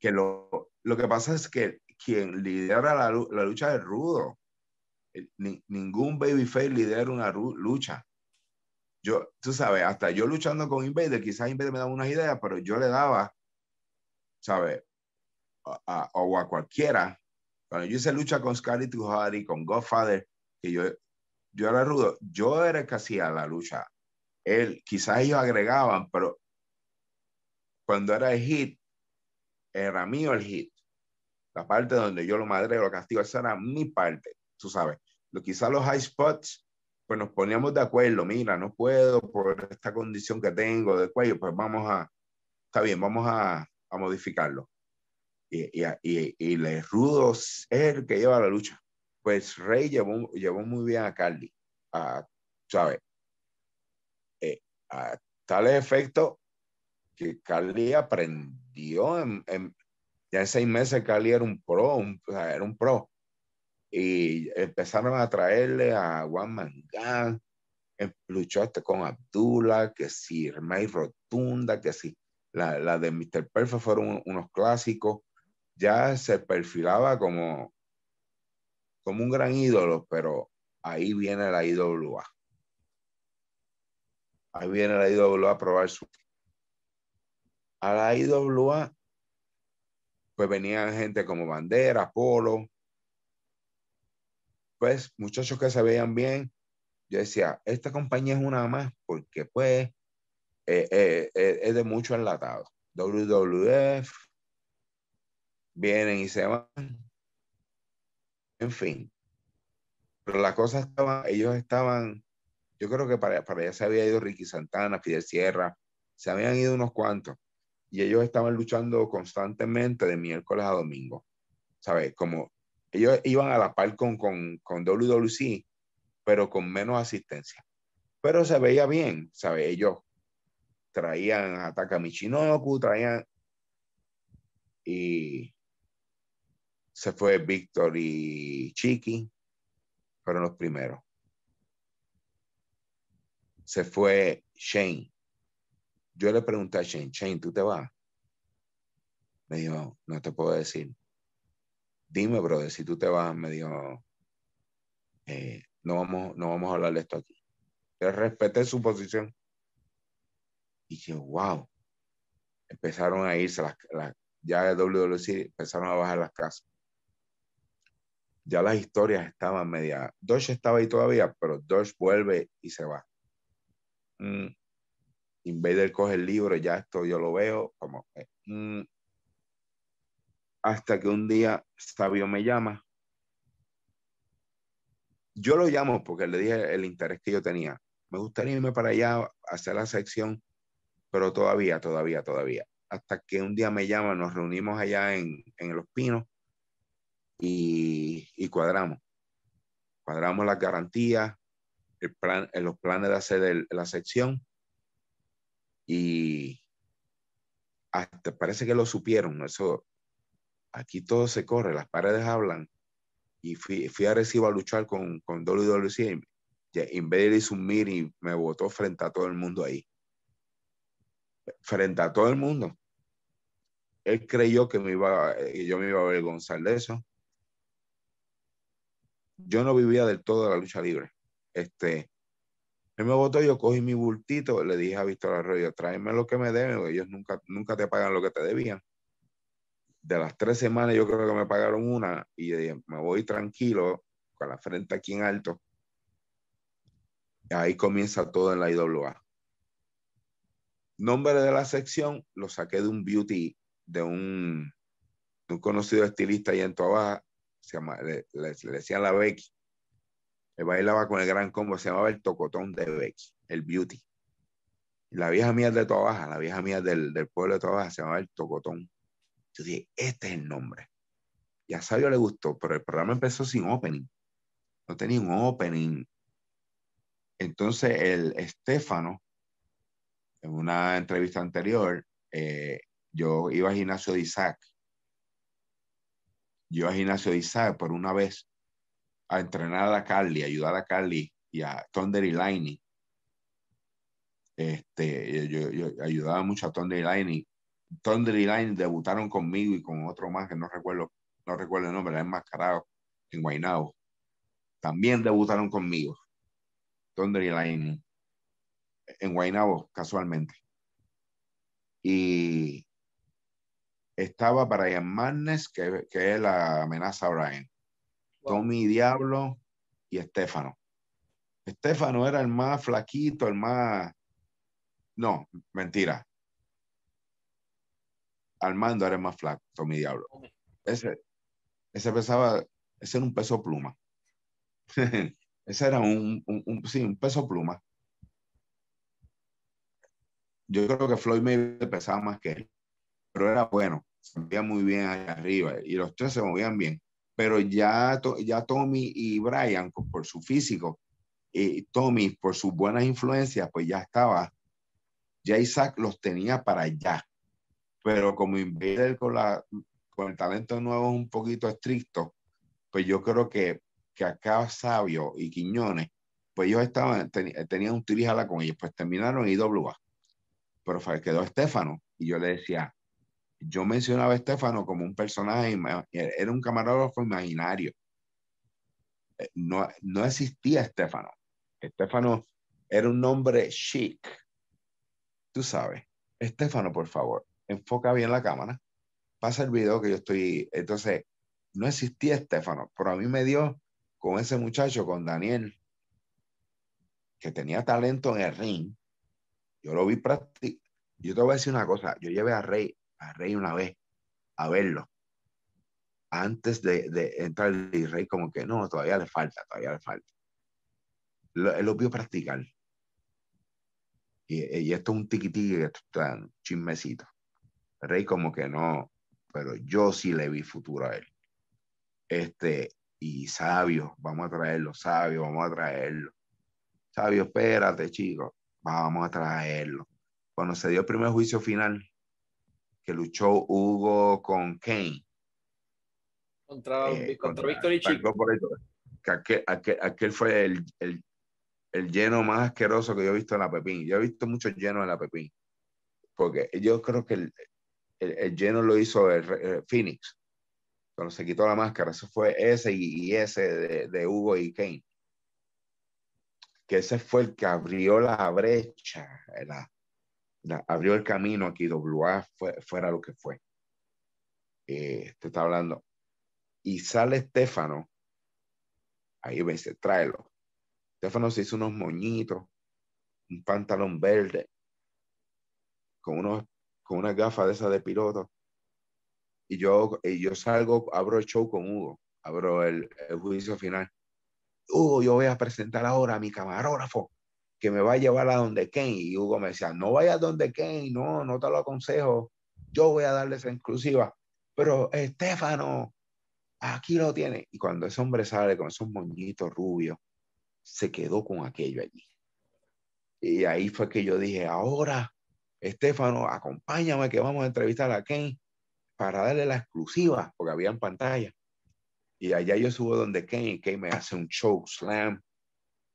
que lo, lo que pasa es que quien lidera la, lucha es rudo. Eh, ni, ningún babyface lidera una lucha. Yo, tú sabes, hasta yo luchando con Invader, quizás Invader me daba unas ideas, pero yo le daba ¿sabes? A, o a cualquiera. Cuando yo hice lucha con Scarlett Tuhari, con Godfather, que yo, yo era rudo, yo era el que hacía la lucha. Él, quizás ellos agregaban, pero cuando era el hit, era mío el hit. La parte donde yo lo madreo, lo castigo, esa era mi parte, tú sabes. Lo, quizás los high spots, pues nos poníamos de acuerdo, mira, no puedo por esta condición que tengo de cuello, pues vamos a, está bien, vamos a, a modificarlo. Y, y, y, le rudo es el que lleva la lucha. pues Rey llevó, llevó muy bien a Carly, a, ¿sabes? Eh, a tal efecto que Carly aprendió en, ya en seis meses Carly era un pro, era un pro. Y empezaron a traerle a Juan Mangán, em, luchó hasta con Abdullah, que sí, May Rotunda, que sí, la, la de Mr. Perfect fueron unos clásicos. Ya se perfilaba como, como un gran ídolo, pero ahí viene la IWA. Ahí viene la IWA a probar su. A la IWA, pues venían gente como Bandera, Polo, pues muchachos que se veían bien. Yo decía, esta compañía es una más porque pues eh, eh, eh, es de mucho enlatado. WWF, vienen y se van. En fin. Pero la cosa estaba, ellos estaban, yo creo que para, para allá se había ido Ricky Santana, Fidel Sierra, se habían ido unos cuantos. Y ellos estaban luchando constantemente de miércoles a domingo. ¿Sabes? Como ellos iban a la par con, con, con WWC, pero con menos asistencia. Pero se veía bien, ¿sabes? Ellos traían a Takamichinoku, traían y se fue Víctor y Chiqui, fueron los primeros. Se fue Shane. Yo le pregunté a Shane, Shane, ¿tú te vas? Me dijo, no te puedo decir. Dime, brother, si tú te vas, me dijo, eh, no, vamos, no vamos a hablar de esto aquí. Yo respeté su posición. Y dije, wow. Empezaron a irse las, ya de WWC, empezaron a bajar las casas. Ya las historias estaban media. Dodge estaba ahí todavía, pero Dodge vuelve y se va. Mm. Invader coge el libro, ya esto yo lo veo como. Mm. Hasta que un día Sabio me llama. Yo lo llamo porque le dije el interés que yo tenía. Me gustaría irme para allá hacer la sección pero todavía, todavía, todavía. Hasta que un día me llama, nos reunimos allá en, en Los Pinos y, y, cuadramos. Cuadramos las garantías, el plan, los planes de hacer la sección y hasta parece que lo supieron. Eso, aquí todo se corre, las paredes hablan. Y fui, fui a Recibo a luchar con, con WWC. Invader hizo un mir y me votó frente a todo el mundo ahí frente a todo el mundo. Él creyó que me iba, eh, yo me iba a avergonzar de eso. Yo no vivía del todo la lucha libre. Este, él me votó, yo cogí mi bultito, le dije a Víctor Arroyo, tráeme lo que me deben, ellos nunca, nunca te pagan lo que te debían. De las tres semanas yo creo que me pagaron una y me voy tranquilo, con la frente aquí en alto. ahí comienza todo en la IWA. Nombre de la sección lo saqué de un beauty, de un, un conocido estilista ahí en Tobaja, se llama, le, le, decían la Becky. Él bailaba con el gran combo, se llamaba el tocotón de Becky, el beauty. La vieja mía de Tobaja, la vieja mía del, del pueblo de Tobaja se llamaba el tocotón. Yo dije, este es el nombre. Y a Sabio le gustó, pero el programa empezó sin opening. No tenía un opening. Entonces el Estefano, en una entrevista anterior, eh, yo iba a gimnasio de Isaac. Yo a gimnasio de Isaac por una vez a entrenar a Carly, ayudar a Carly y a Thunder y Liney. Este, yo, ayudaba mucho a Thunder y Liney. Thunder y Liney debutaron conmigo y con otro más que no recuerdo, no recuerdo el nombre, era enmascarado en Guaynabo. También debutaron conmigo. Thunder y Liney en Guaynabo, casualmente. Y estaba Brian Madness, que, que es la amenaza a Brian. Tommy Diablo y Estefano. Estefano era el más flaquito, el más... No, mentira. Armando era el más flaco, Tommy Diablo. Ese, ese pesaba, ese era un peso pluma. ese era un, un, sí, un peso pluma yo creo que Floyd Mayweather pesaba más que él, pero era bueno, se movía muy bien allá arriba y los tres se movían bien. pero ya, ya Tommy y Brian, por su físico, y Tommy por sus buenas influencias, pues ya estaba, ya Isaac los tenía para allá. Pero como Invader con, la, con el talento nuevo es un poquito estricto, pues yo creo que, que acá Sabio y Quiñones, pues ellos estaban, tenían un tirijala con ellos, pues terminaron en IWA. Pero quedó Estefano y yo le decía, yo mencionaba a Estefano como un personaje, era un camarógrafo imaginario. Eh, no, no existía Estefano. Estefano era un nombre chic. Tú sabes. Estefano, por favor, enfoca bien la cámara. Pasa el video que yo estoy. Entonces, no existía Estefano, pero a mí me dio con ese muchacho, con Daniel, que tenía talento en el ring. Yo lo vi practicar. Yo te voy a decir una cosa. Yo llevé a Rey a Rey una vez a verlo. Antes de, de entrar y Rey como que no, todavía le falta, todavía le falta. él lo vio practicar. Y, y esto es un tiquitiqui que tan chismecito. Rey como que no, pero yo sí le vi futuro a él. Este, y sabio, vamos a traerlo, sabio, vamos a traerlo. Sabio, espérate, chico, vamos a traerlo. Cuando se dio el primer juicio final, que luchó Hugo con Kane. Contra, eh, contra, Victory Chico. aquel, aquel, fue el, el, el, lleno más asqueroso que yo he visto en la Pepín. Yo he visto muchos llenos en la Pepín. Porque yo creo que el, el, lleno lo hizo el, Phoenix. Cuando se quitó la máscara. Eso fue ese y, ese de, de, Hugo y Kane. Que ese fue el que abrió la brecha. La, abrió el camino aquí, WA fue, fuera lo que fue. Eh, te está hablando. Y sale Estefano, ahí ves, tráelo. Estefano se hizo unos moñitos, un pantalón verde, con, unos, con una gafa de esa de piloto. Y yo, y yo salgo, abro el show con Hugo, abro el, el juicio final. Hugo, yo voy a presentar ahora a mi camarógrafo, que me va a llevar a donde Kane. Y Hugo me decía, no vayas donde Kane, no, no te lo aconsejo, yo voy a darle esa exclusiva. Pero Estefano, aquí lo tiene. Y cuando ese hombre sale con esos moñitos rubios, se quedó con aquello allí. Y ahí fue que yo dije, ahora, Estefano, acompáñame que vamos a entrevistar a Kane para darle la exclusiva, porque había en pantalla. Y allá yo subo donde Kane, y Kane me hace un show slam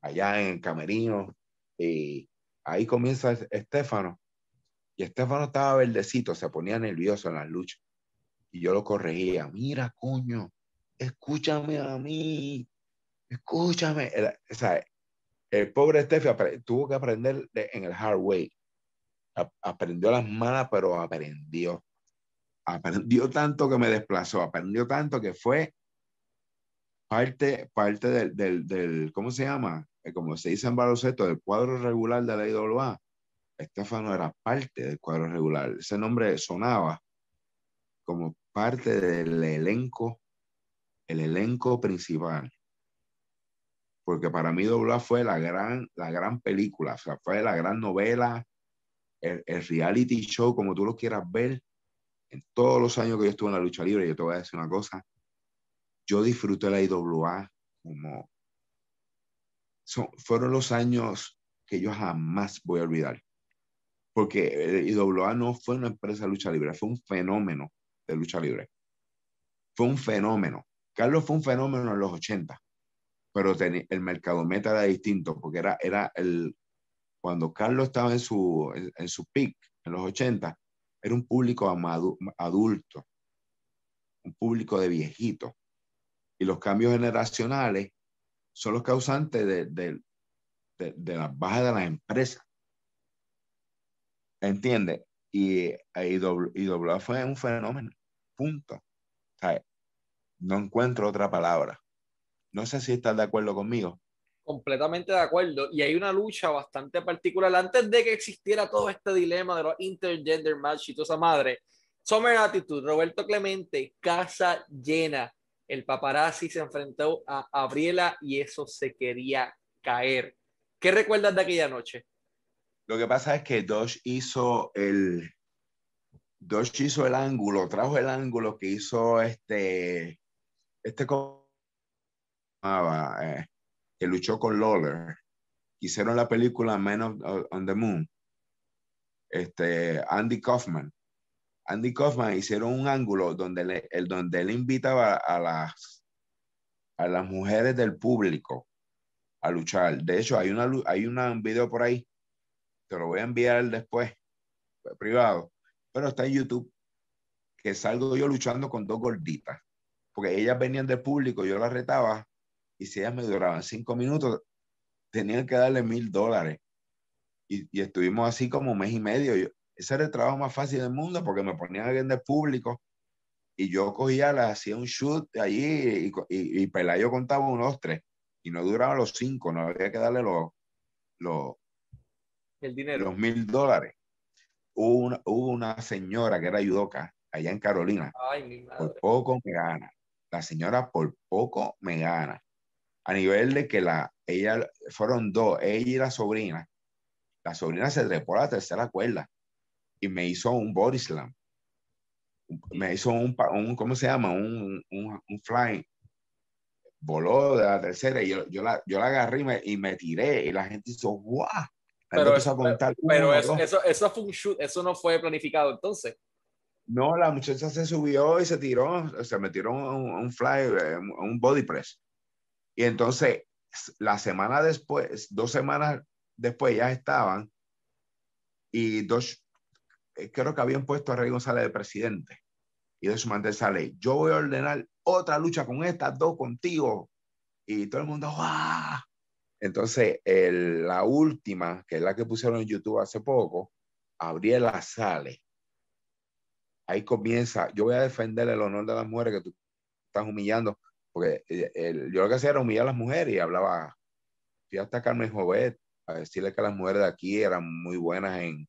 allá en Camerino, y ahí comienza Estefano. Y Estefano estaba verdecito, se ponía nervioso en las luchas. Y yo lo corregía. Mira, coño, escúchame a mí. Escúchame. El, o sea, el pobre Estefano tuvo que aprender en el hard way. aprendió las malas, pero aprendió. Aprendió tanto que me desplazó. Aprendió tanto que fue parte, parte del, del, del ¿cómo se llama? Como se dice en baloncesto, del cuadro regular de la IWA, Estefano era parte del cuadro regular. Ese nombre sonaba como parte del elenco, el elenco principal. Porque para mí IWA fue la gran, la gran película, o sea, fue la gran novela, el, el reality show, como tú lo quieras ver. En todos los años que yo estuve en la lucha libre, yo te voy a decir una cosa, yo disfruté la IWA como fueron los años que yo jamás voy a olvidar. Porque IWA no fue una empresa de lucha libre, fue un fenómeno de lucha libre. Fue un fenómeno. Carlos fue un fenómeno en los 80, pero el mercado meta era distinto, porque era, era el, cuando Carlos estaba en su, en, su peak, en los 80, era un público adulto, un público de viejitos. Y los cambios generacionales son los causantes de, de, de, de las bajas de las empresas. ¿Entiendes? Y, y, doble, fue un fenómeno. Punto. no encuentro otra palabra. No sé si estás de acuerdo conmigo. Completamente de acuerdo. Y hay una lucha bastante particular. Antes de que existiera todo este dilema de los intergender match y toda esa madre, Summer Attitude, Roberto Clemente, casa llena el paparazzi se enfrentó a Gabriela y eso se quería caer. ¿Qué recuerdas de aquella noche? Lo que pasa es que Dosh hizo el Dosh hizo el ángulo, trajo el ángulo que hizo este este eh, que luchó con Lawler, hicieron la película Man of, on the Moon, este, Andy Kaufman. Andy Kaufman hicieron un ángulo donde, le, el, donde él invitaba a las, a las mujeres del público a luchar. De hecho, hay, una, hay un video por ahí, te lo voy a enviar después, privado, pero está en YouTube, que salgo yo luchando con dos gorditas, porque ellas venían del público, yo las retaba, y si ellas me duraban cinco minutos, tenían que darle mil dólares. Y, estuvimos así como un mes y medio. Ese era el trabajo más fácil del mundo porque me ponían alguien del público y yo cogía, la, hacía un shoot allí y, y, y Pelayo contaba unos tres y no duraba los cinco, no había que darle los, los, el dinero. los mil dólares. Hubo una, hubo una señora que era yudoka allá en Carolina. Ay, mi madre. Por poco me gana. La señora por poco me gana. A nivel de que la, ella, fueron dos, ella y la sobrina. La sobrina se trepó a la tercera cuerda y me hizo un body slam. Me hizo un, un ¿cómo se llama? Un, un, un flying. Voló de la tercera y yo, yo, la, yo la agarré y me, y me tiré y la gente hizo, ¡guau! Pero, eso, contar, pero eso, eso, eso, fue un shoot, eso no fue planificado entonces. No, la muchacha se subió y se tiró, se metió un, un fly, un body press. Y entonces, la semana después, dos semanas después ya estaban y dos, eh, creo que habían puesto a Rey González de presidente. Y de su manera sale, yo voy a ordenar otra lucha con estas dos contigo. Y todo el mundo, ¡guau! Entonces, el, la última, que es la que pusieron en YouTube hace poco, Gabriela sale. Ahí comienza, yo voy a defender el honor de las mujeres que tú estás humillando, porque el, el, yo lo que hacía era humillar a las mujeres y hablaba, fui hasta Carmen Jovet a decirle que las mujeres de aquí eran muy buenas en,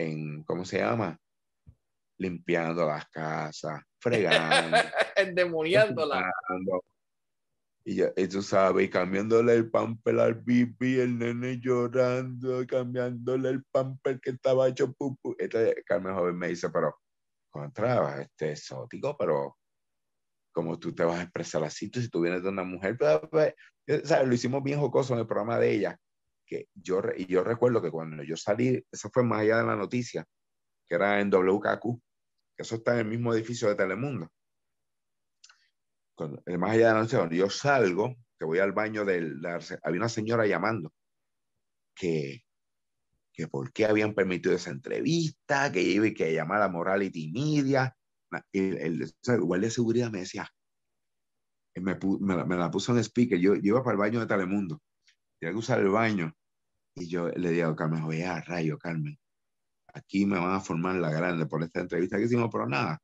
en ¿cómo se llama? Limpiando las casas, fregando. Endemoniándola. Y, ya, y tú sabes, cambiándole el pamper al bibi, el nene llorando, cambiándole el pamper que estaba hecho pupu. Este, Carmen Joven me dice, pero contra, este exótico, pero como tú te vas a expresar así, tú, si tú vienes de una mujer, pues, pues, ¿sabes? lo hicimos bien jocoso en el programa de ella, que yo, y yo recuerdo que cuando yo salí, eso fue más allá de la noticia, que era en WKQ, que eso está en el mismo edificio de Telemundo. Cuando, más allá de la noticia, yo salgo, que voy al baño del, había una señora llamando, que, que por qué habían permitido esa entrevista, que iba y que llamara Morality Media, el, el, el guardia de seguridad me decía, me, me, me, la puso en speaker, yo, yo iba para el baño de Telemundo, tenía que usar el baño, y yo le digo a Carmen, oye, a rayo, Carmen, aquí me van a formar la grande por esta entrevista que hicimos, pero nada,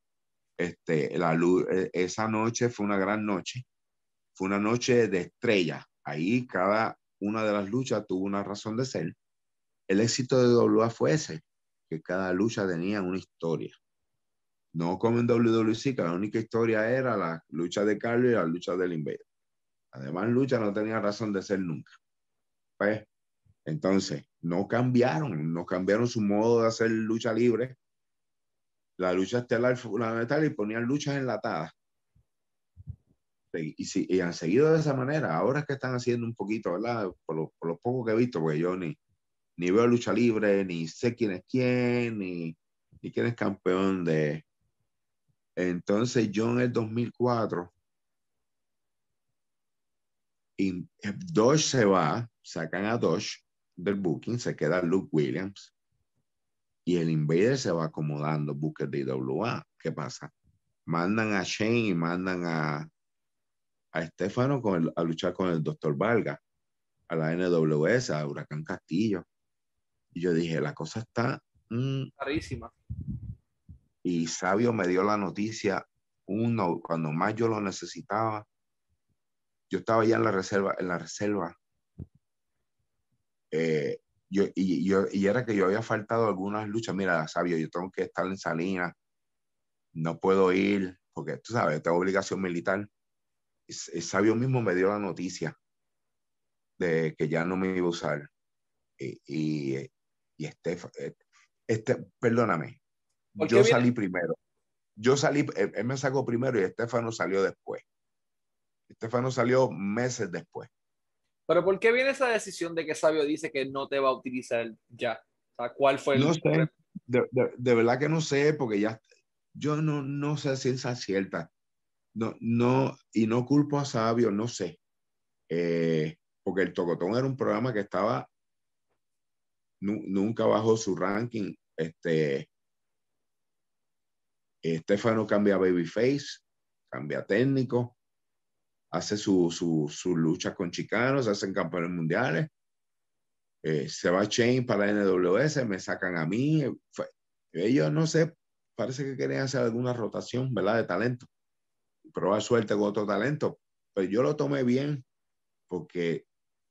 este, la luz, e, esa noche fue una gran noche, fue una noche de estrella, ahí cada una de las luchas tuvo una razón de ser, el éxito de WA fue ese, que cada lucha tenía una historia no como en WWC, que la única historia era la lucha de Carlos y la lucha del Invader. Además, lucha no tenía razón de ser nunca. Pues, entonces, no cambiaron, no cambiaron su modo de hacer lucha libre. La lucha estelar fundamental y ponían luchas enlatadas. Y, y, han seguido de esa manera. Ahora es que están haciendo un poquito, ¿verdad? Por lo, por lo poco que he visto, porque yo ni, ni veo lucha libre, ni sé quién es quién, ni, quién es campeón de, entonces yo en el 2004, y Dodge se va, sacan a Dodge del booking, se queda Luke Williams y el Invader se va acomodando, Booker de IWA. ¿Qué pasa? Mandan a Shane y mandan a, a Estefano con el, a luchar con el Dr. Valga, a la NWS, a Huracán Castillo. Y yo dije, la cosa está... Mmm, Carísima y Sabio me dio la noticia uno cuando más yo lo necesitaba. Yo estaba ya en la reserva, en la reserva. Eh, yo, y, yo, y era que yo había faltado algunas luchas. Mira, Sabio, yo tengo que estar en Salinas, no puedo ir, porque tú sabes, tengo obligación militar. Y, Sabio mismo me dio la noticia de que ya no me iba a usar. Y, y, y este, este, perdóname, yo salí primero. Yo salí, él, él, me sacó primero y Estefano salió después. Estefano salió meses después. Pero ¿por qué viene esa decisión de que Sabio dice que no te va a utilizar ya? O sea, ¿cuál fue el... No sé, de, de, verdad que no sé, porque ya, yo no, no sé si es cierta. No, no, y no culpo a Sabio, no sé. Eh, porque el Tocotón era un programa que estaba, nunca bajó su ranking. Este, Estefano cambia babyface, cambia técnico, hace su, su, su lucha con chicanos, hacen campeones mundiales. Eh, se va Chain para la NWS, me sacan a mí. ellos, no sé, parece que querían hacer alguna rotación, ¿verdad? De talento. Probar suerte con otro talento. Pero yo lo tomé bien porque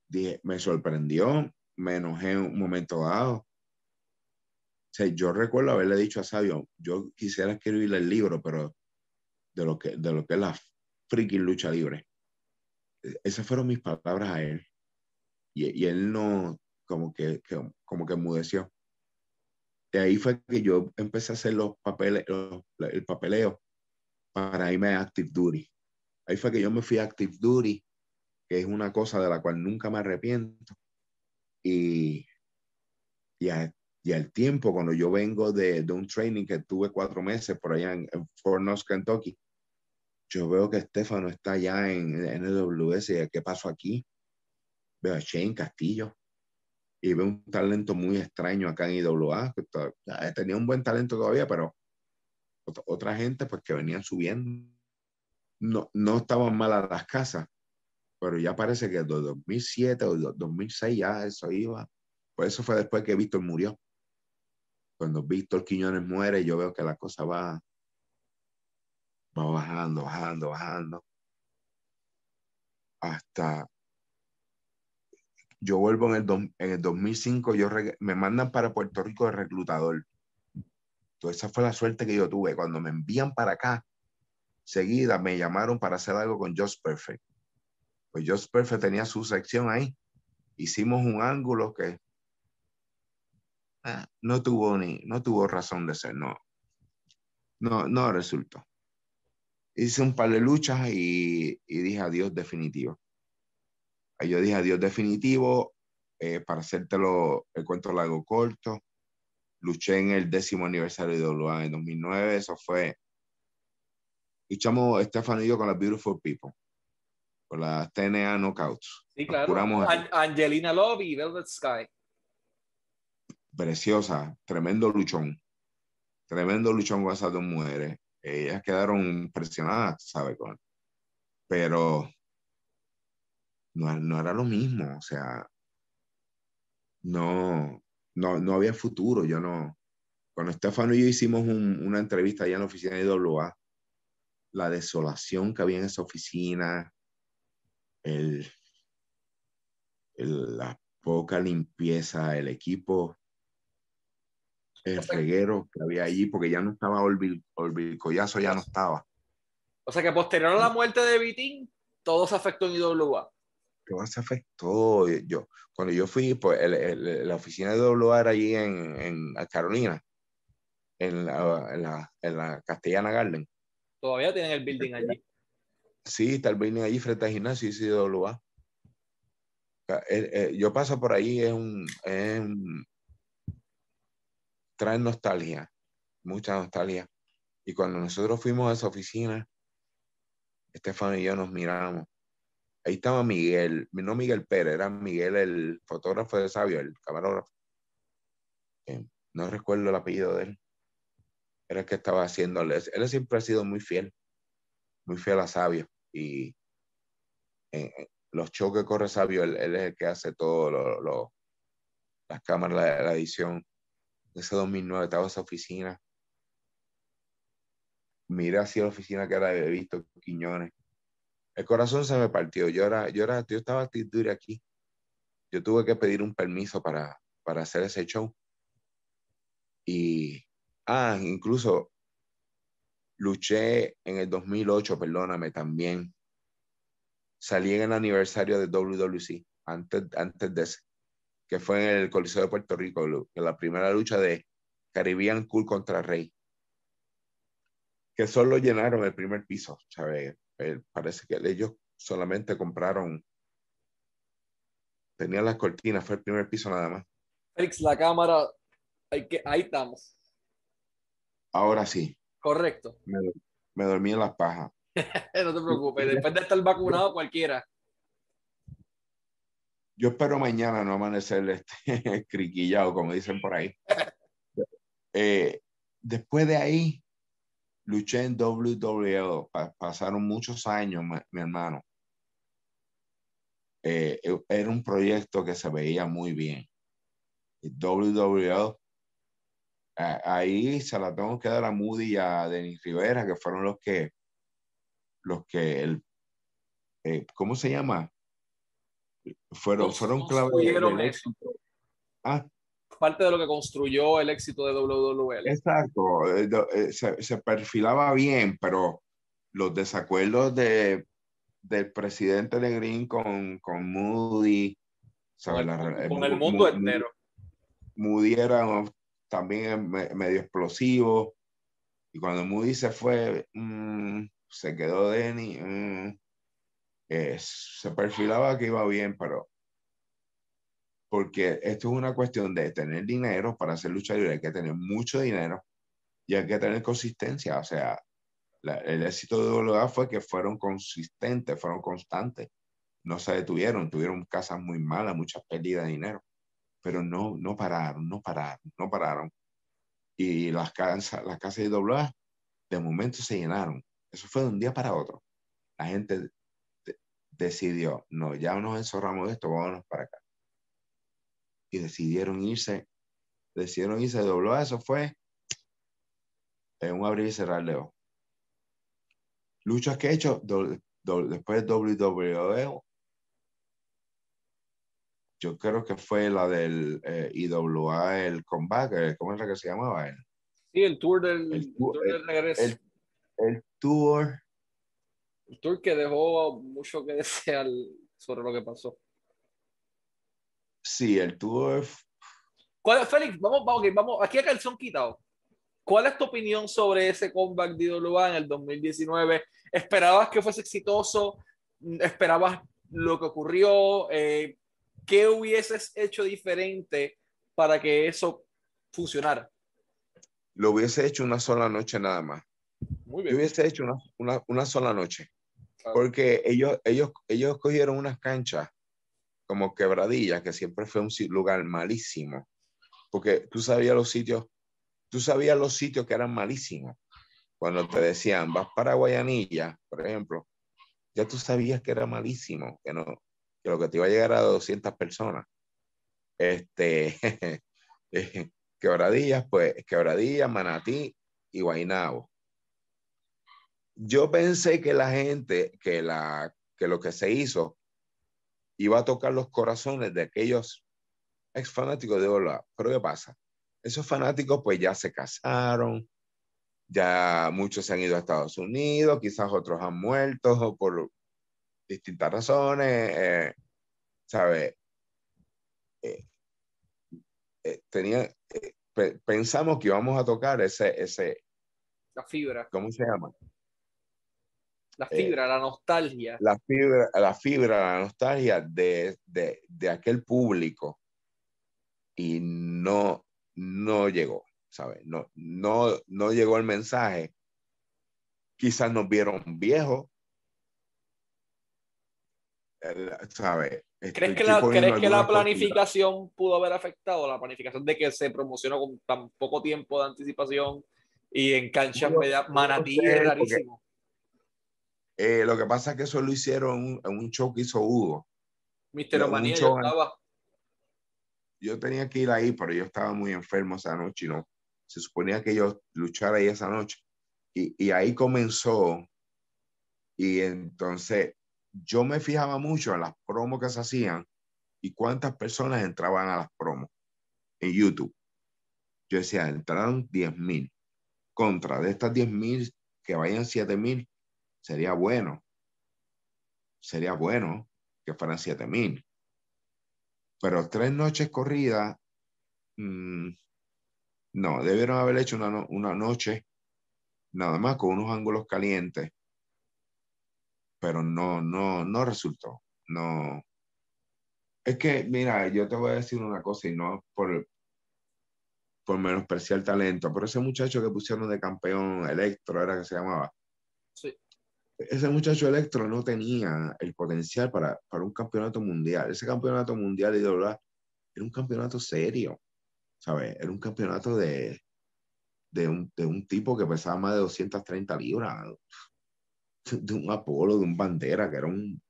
dije, me sorprendió, me enojé en un momento dado. O sea, yo recuerdo haberle dicho a Sabio, yo quisiera escribir el libro, pero de lo que, de lo que es la freaking lucha libre. Esas fueron mis palabras a él. Y, y él no, como que, que, como que enmudeció. De ahí fue que yo empecé a hacer los papeles, el papeleo para irme a Active Duty. Ahí fue que yo me fui a Active Duty, que es una cosa de la cual nunca me arrepiento. Y, y, y al tiempo, cuando yo vengo de, de, un training que tuve cuatro meses por allá en, en Fort Knox, Kentucky, yo veo que Estefano está allá en, en NWS. ¿Qué pasó aquí? Veo a Shane Castillo y veo un talento muy extraño acá en IWA. Que tenía un buen talento todavía, pero otra, gente pues que venían subiendo. No, no estaban malas las casas, pero ya parece que desde 2007 o 2006 ya eso iba. Pues eso fue después que Víctor murió. Cuando Víctor Quiñones muere, yo veo que la cosa va, va bajando, bajando, bajando. Hasta yo vuelvo en el, en el 2005, yo me mandan para Puerto Rico de reclutador. Entonces esa fue la suerte que yo tuve. Cuando me envían para acá, seguida me llamaron para hacer algo con Just Perfect. Pues Just Perfect tenía su sección ahí. Hicimos un ángulo que ah, no tuvo ni, no tuvo razón de ser, no. No, no resultó hice un par de luchas y, y dije adiós definitivo. Yo dije adiós definitivo, eh, para hacértelo el cuento largo corto. Luché en el décimo aniversario de WA en 2009, eso fue... Luchamos Estefano y yo con las Beautiful People, con las TNA Knockouts. Sí, claro. Angelina Love y Velvet Sky. Preciosa, tremendo luchón. Tremendo luchón con esas dos mujeres ellas quedaron impresionadas, ¿sabes? Pero no, no, era lo mismo, o sea, no, no, no había futuro, yo no. Cuando Estefano y yo hicimos una entrevista allá en la oficina de IWA, la desolación que había en esa oficina, el, el, la poca limpieza, el equipo el reguero que había allí, porque ya no estaba Orville, Collazo, ya no estaba. O sea que posterior a la muerte de Vitín, todo se afectó en IWA. Todo se afectó. Yo, cuando yo fui, pues la oficina de IWA era allí en, en Carolina, en la, en, la, en la Castellana Garden. Todavía tienen el building allí. Sí, está el building allí frente al gimnasio IWA. Yo paso por ahí, es un, es un trae nostalgia, mucha nostalgia. Y cuando nosotros fuimos a esa oficina, Estefano y yo nos miramos. Ahí estaba Miguel, no Miguel Pérez, era Miguel el fotógrafo de Sabio, el camarógrafo. No recuerdo el apellido de él. Era el que estaba haciendo. Él siempre ha sido muy fiel, muy fiel a Sabio. Y eh, eh, los shows que corre Sabio, él, es el que hace todo, lo, las cámaras, la edición ese 2009 estaba esa oficina. Miré hacia la oficina que era de Víctor Quiñones. El corazón se me partió. Yo, era, yo, era, yo estaba duro aquí. Yo tuve que pedir un permiso para, para hacer ese show. Y, ah, incluso luché en el 2008, perdóname, también. Salí en el aniversario de WWC, antes, antes de ese que fue en el Coliseo de Puerto Rico, en la primera lucha de Caribbean Cool contra Rey. Que solo llenaron el primer piso, ¿sabes? Eh, parece que ellos solamente compraron, tenían las cortinas, fue el primer piso nada más. Félix, la cámara, hay que, ahí estamos. Ahora sí. Correcto. Me, me dormí en las pajas. no te preocupes, después de estar vacunado cualquiera. Yo espero mañana no amanecer este, criquillado, como dicen por ahí. Eh, después de ahí, luché en WWE. pasaron muchos años, mi, hermano. Eh, e, era un proyecto que se veía muy bien. WWE, ahí se la tengo que dar a Moody y a Denis Rivera, que fueron los que, los que, el, eh, ¿cómo se llama? Fueron, fueron clave Ah, parte de lo que construyó el éxito de WWE. Exacto, eh, eh, se, perfilaba bien, pero los desacuerdos de, del presidente de Green con, con Moody, con, el, mundo entero. Moody era también medio explosivo, y cuando Moody se fue, mm, se quedó Denny, mm, se perfilaba que iba bien, pero porque esto es una cuestión de tener dinero para hacer lucha libre, hay que tener mucho dinero y hay que tener consistencia. O sea, el éxito de WWE fue que fueron consistentes, fueron constantes, no se detuvieron, tuvieron casas muy malas, muchas pérdidas de dinero, pero no, no pararon, no pararon, no pararon. Y las casas, las casas de WWE de momento se llenaron. Eso fue de un día para otro. La gente decidió, no, ya nos encerramos de esto, vámonos para acá y decidieron irse, decidieron irse dobló eso fue en un abrir y cerrar de Luchas que he hecho después de WWE, yo creo que fue la del eh, IWA, el comeback, eh, ¿cómo es la que se llamaba? Sí, el tour del, el, tour del regreso. El, el, tour. El tour que dejó mucho que desear sobre lo que pasó. Sí, el tour. ¿Cuál, Félix, vamos, vamos, vamos, aquí a calzón quitado. ¿Cuál es tu opinión sobre ese comeback de IWA en el 2019? ¿Esperabas que fuese exitoso? ¿Esperabas lo que ocurrió? Eh, ¿Qué hubieses hecho diferente para que eso funcionara? Lo hubiese hecho una sola noche nada más. Muy bien. Lo hubiese hecho una, una, una sola noche. Porque ellos, ellos, ellos cogieron unas canchas como Quebradilla, que siempre fue un lugar malísimo, porque tú sabías los sitios, tú sabías los sitios que eran malísimos. Cuando te decían, vas para Guayanilla, por ejemplo, ya tú sabías que era malísimo, que, no, que lo que te iba a llegar a 200 personas. Este, Quebradillas, pues, Quebradillas, Manatí y Guaynabo. Yo pensé que la gente, que, la, que lo que se hizo iba a tocar los corazones de aquellos ex fanáticos de Ola. Pero ¿qué pasa? Esos fanáticos pues ya se casaron, ya muchos se han ido a Estados Unidos, quizás otros han muerto por distintas razones, eh, ¿sabe? Eh, eh, tenía, pensamos que íbamos a tocar ese, ese... La fibra. ¿Cómo se llama? La eh, fibra, la nostalgia. La fibra, la fibra, la nostalgia de, de, de aquel público y no, no llegó, ¿sabes? No, no, no llegó el mensaje. Quizás nos vieron viejos, ¿sabes? ¿Crees que, la, ¿crees que la planificación pudo haber afectado? La planificación de que se promocionó con tan poco tiempo de anticipación y en canchas manatí es rarísimo. Eh, lo que pasa es que eso lo hicieron en un show que hizo Hugo. Mister Omanía, yo estaba. Yo tenía que ir ahí, pero yo estaba muy enfermo esa noche y no. Se suponía que yo luchara ahí esa noche. Y, y ahí comenzó. Y entonces yo me fijaba mucho en las promos que se hacían y cuántas personas entraban a las promos en YouTube. Yo decía, entraron 10 mil. Contra de estas 10 mil, que vayan 7 mil, sería bueno. Sería bueno que fueran 7 mil. Pero tres noches corridas, mm, no, debieron haber hecho una, noche nada más con unos ángulos calientes. pero no, no, no resultó. No. Es que, mira, yo te voy a decir una cosa y no por, por menospreciar talento, pero ese muchacho que pusieron de campeón, Electro, era que se llamaba. Ese muchacho Electro no tenía el potencial para, para un campeonato mundial. Ese campeonato mundial de era un campeonato serio, ¿sabes? Era un campeonato de, de, un, de un tipo que pesaba más de 230 libras, de un Apolo, de un Bandera, que era un...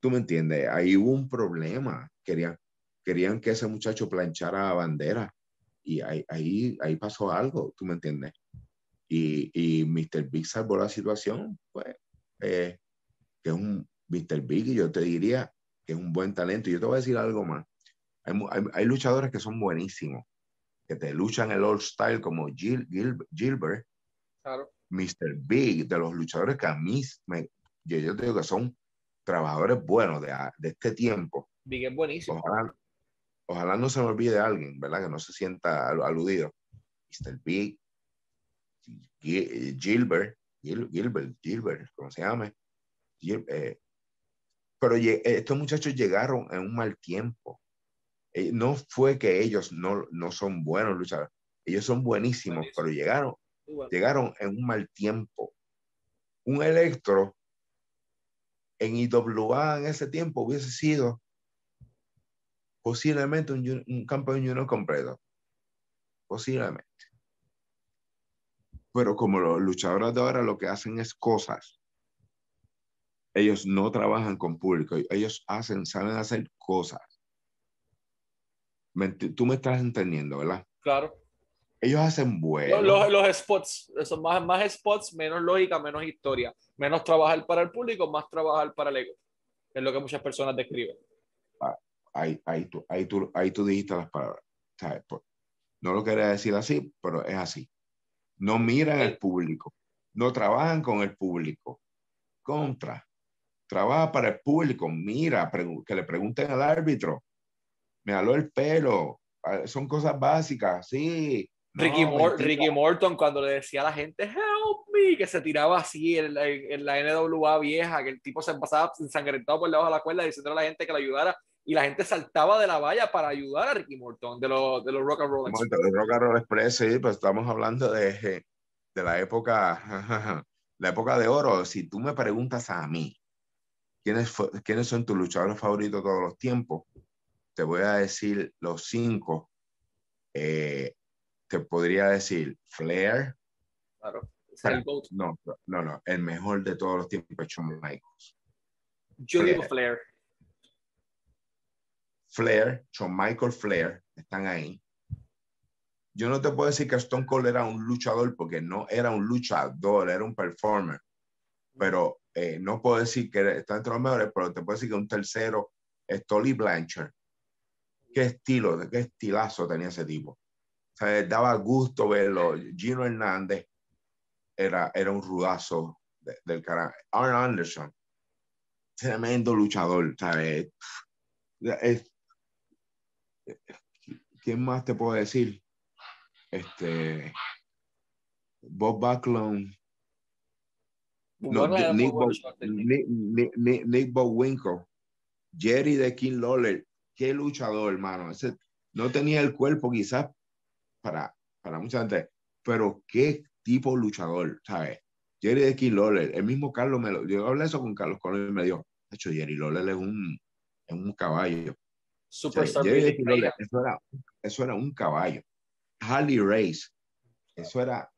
¿Tú me entiendes? Ahí hubo un problema. Querían, querían que ese muchacho planchara a Bandera y ahí, ahí, ahí pasó algo, ¿tú me entiendes? Y, y Mr. Big salvó la situación, pues, eh, que es un Mr. Big, y yo te diría que es un buen talento. Y yo te voy a decir algo más. Hay, hay, hay luchadores que son buenísimos, que te luchan el All Style como Gil, Gil, Gilbert, claro. Mr. Big, de los luchadores que a mí, me, yo, yo te digo que son trabajadores buenos de, de este tiempo. Big es buenísimo. Ojalá, ojalá no se me olvide alguien, ¿verdad? Que no se sienta aludido. Mr. Big, Gilbert, Gilbert, Gilbert, ¿cómo se llama? Gilbert, eh, pero estos muchachos llegaron en un mal tiempo. Eh, no fue que ellos no, no son buenos luchadores, ellos son buenísimos, Buenísimo. pero llegaron, bueno. llegaron en un mal tiempo. Un electro en IWA en ese tiempo hubiese sido posiblemente un, un campeón junior completo. Posiblemente. Pero como los luchadores de ahora lo que hacen es cosas, ellos no trabajan con público, ellos hacen, saben hacer cosas. Tú me estás entendiendo, ¿verdad? Claro. Ellos hacen bueno. Los, los, spots, son más, más spots, menos lógica, menos historia. Menos trabajar para el público, más trabajar para el ego. Es lo que muchas personas describen. Ah, ahí, ahí, tú, ahí, tú, ahí tú dijiste las palabras. ¿sabes? No lo quería decir así, pero es así. No miran al público. No trabajan con el público. Contra. Trabaja para el público. Mira, que le pregunten al árbitro. Me aló el pelo. Son cosas básicas, sí. Ricky, no, Mor Ricky, Morton cuando le decía a la gente help me que se tiraba así en, la NWA vieja que el tipo se pasaba ensangrentado por debajo de la cuerda diciendo a la gente que le ayudara y la gente saltaba de la valla para ayudar a Ricky Morton de los de los Rock and Roll Express. De Rock and Roll Express sí pues estamos hablando de, de la época la época de oro si tú me preguntas a mí quiénes quiénes son tus luchadores favoritos todos los tiempos te voy a decir los cinco eh, te podría decir Flair. Claro. No, no, no. El mejor de todos los tiempos es Shawn Michaels. Yo Flair. digo Flair. Flair, Shawn Michael Flair, están ahí. Yo no te puedo decir que Stone Cold era un luchador porque no era un luchador, era un performer. Pero eh, no puedo decir que está entre los mejores, pero te puedo decir que un tercero es Tolly Blanchard. Qué estilo, qué estilazo tenía ese tipo. O sea, daba gusto verlo. Gino Hernández era, era un rudazo de, del cara. Arn Anderson, tremendo luchador, ¿sabes? Es, ¿Quién más te puedo decir? Este, Bob Backlund. No, Nick, Bo, Nick, Nick, Nick, Jerry de King Lawler, qué luchador, hermano. Ese, no tenía el cuerpo quizás para, para mucha gente, pero qué tipo luchador, ¿sabes? Jerry de King Lawler, el mismo Carlos me lo, yo hablé eso con Carlos Colón y me dijo, de hecho, Jerry Lawler es un, es un caballo. Super o sea, Jerry de King Lawler, eso, era, eso era un caballo. Harley Race, eso era...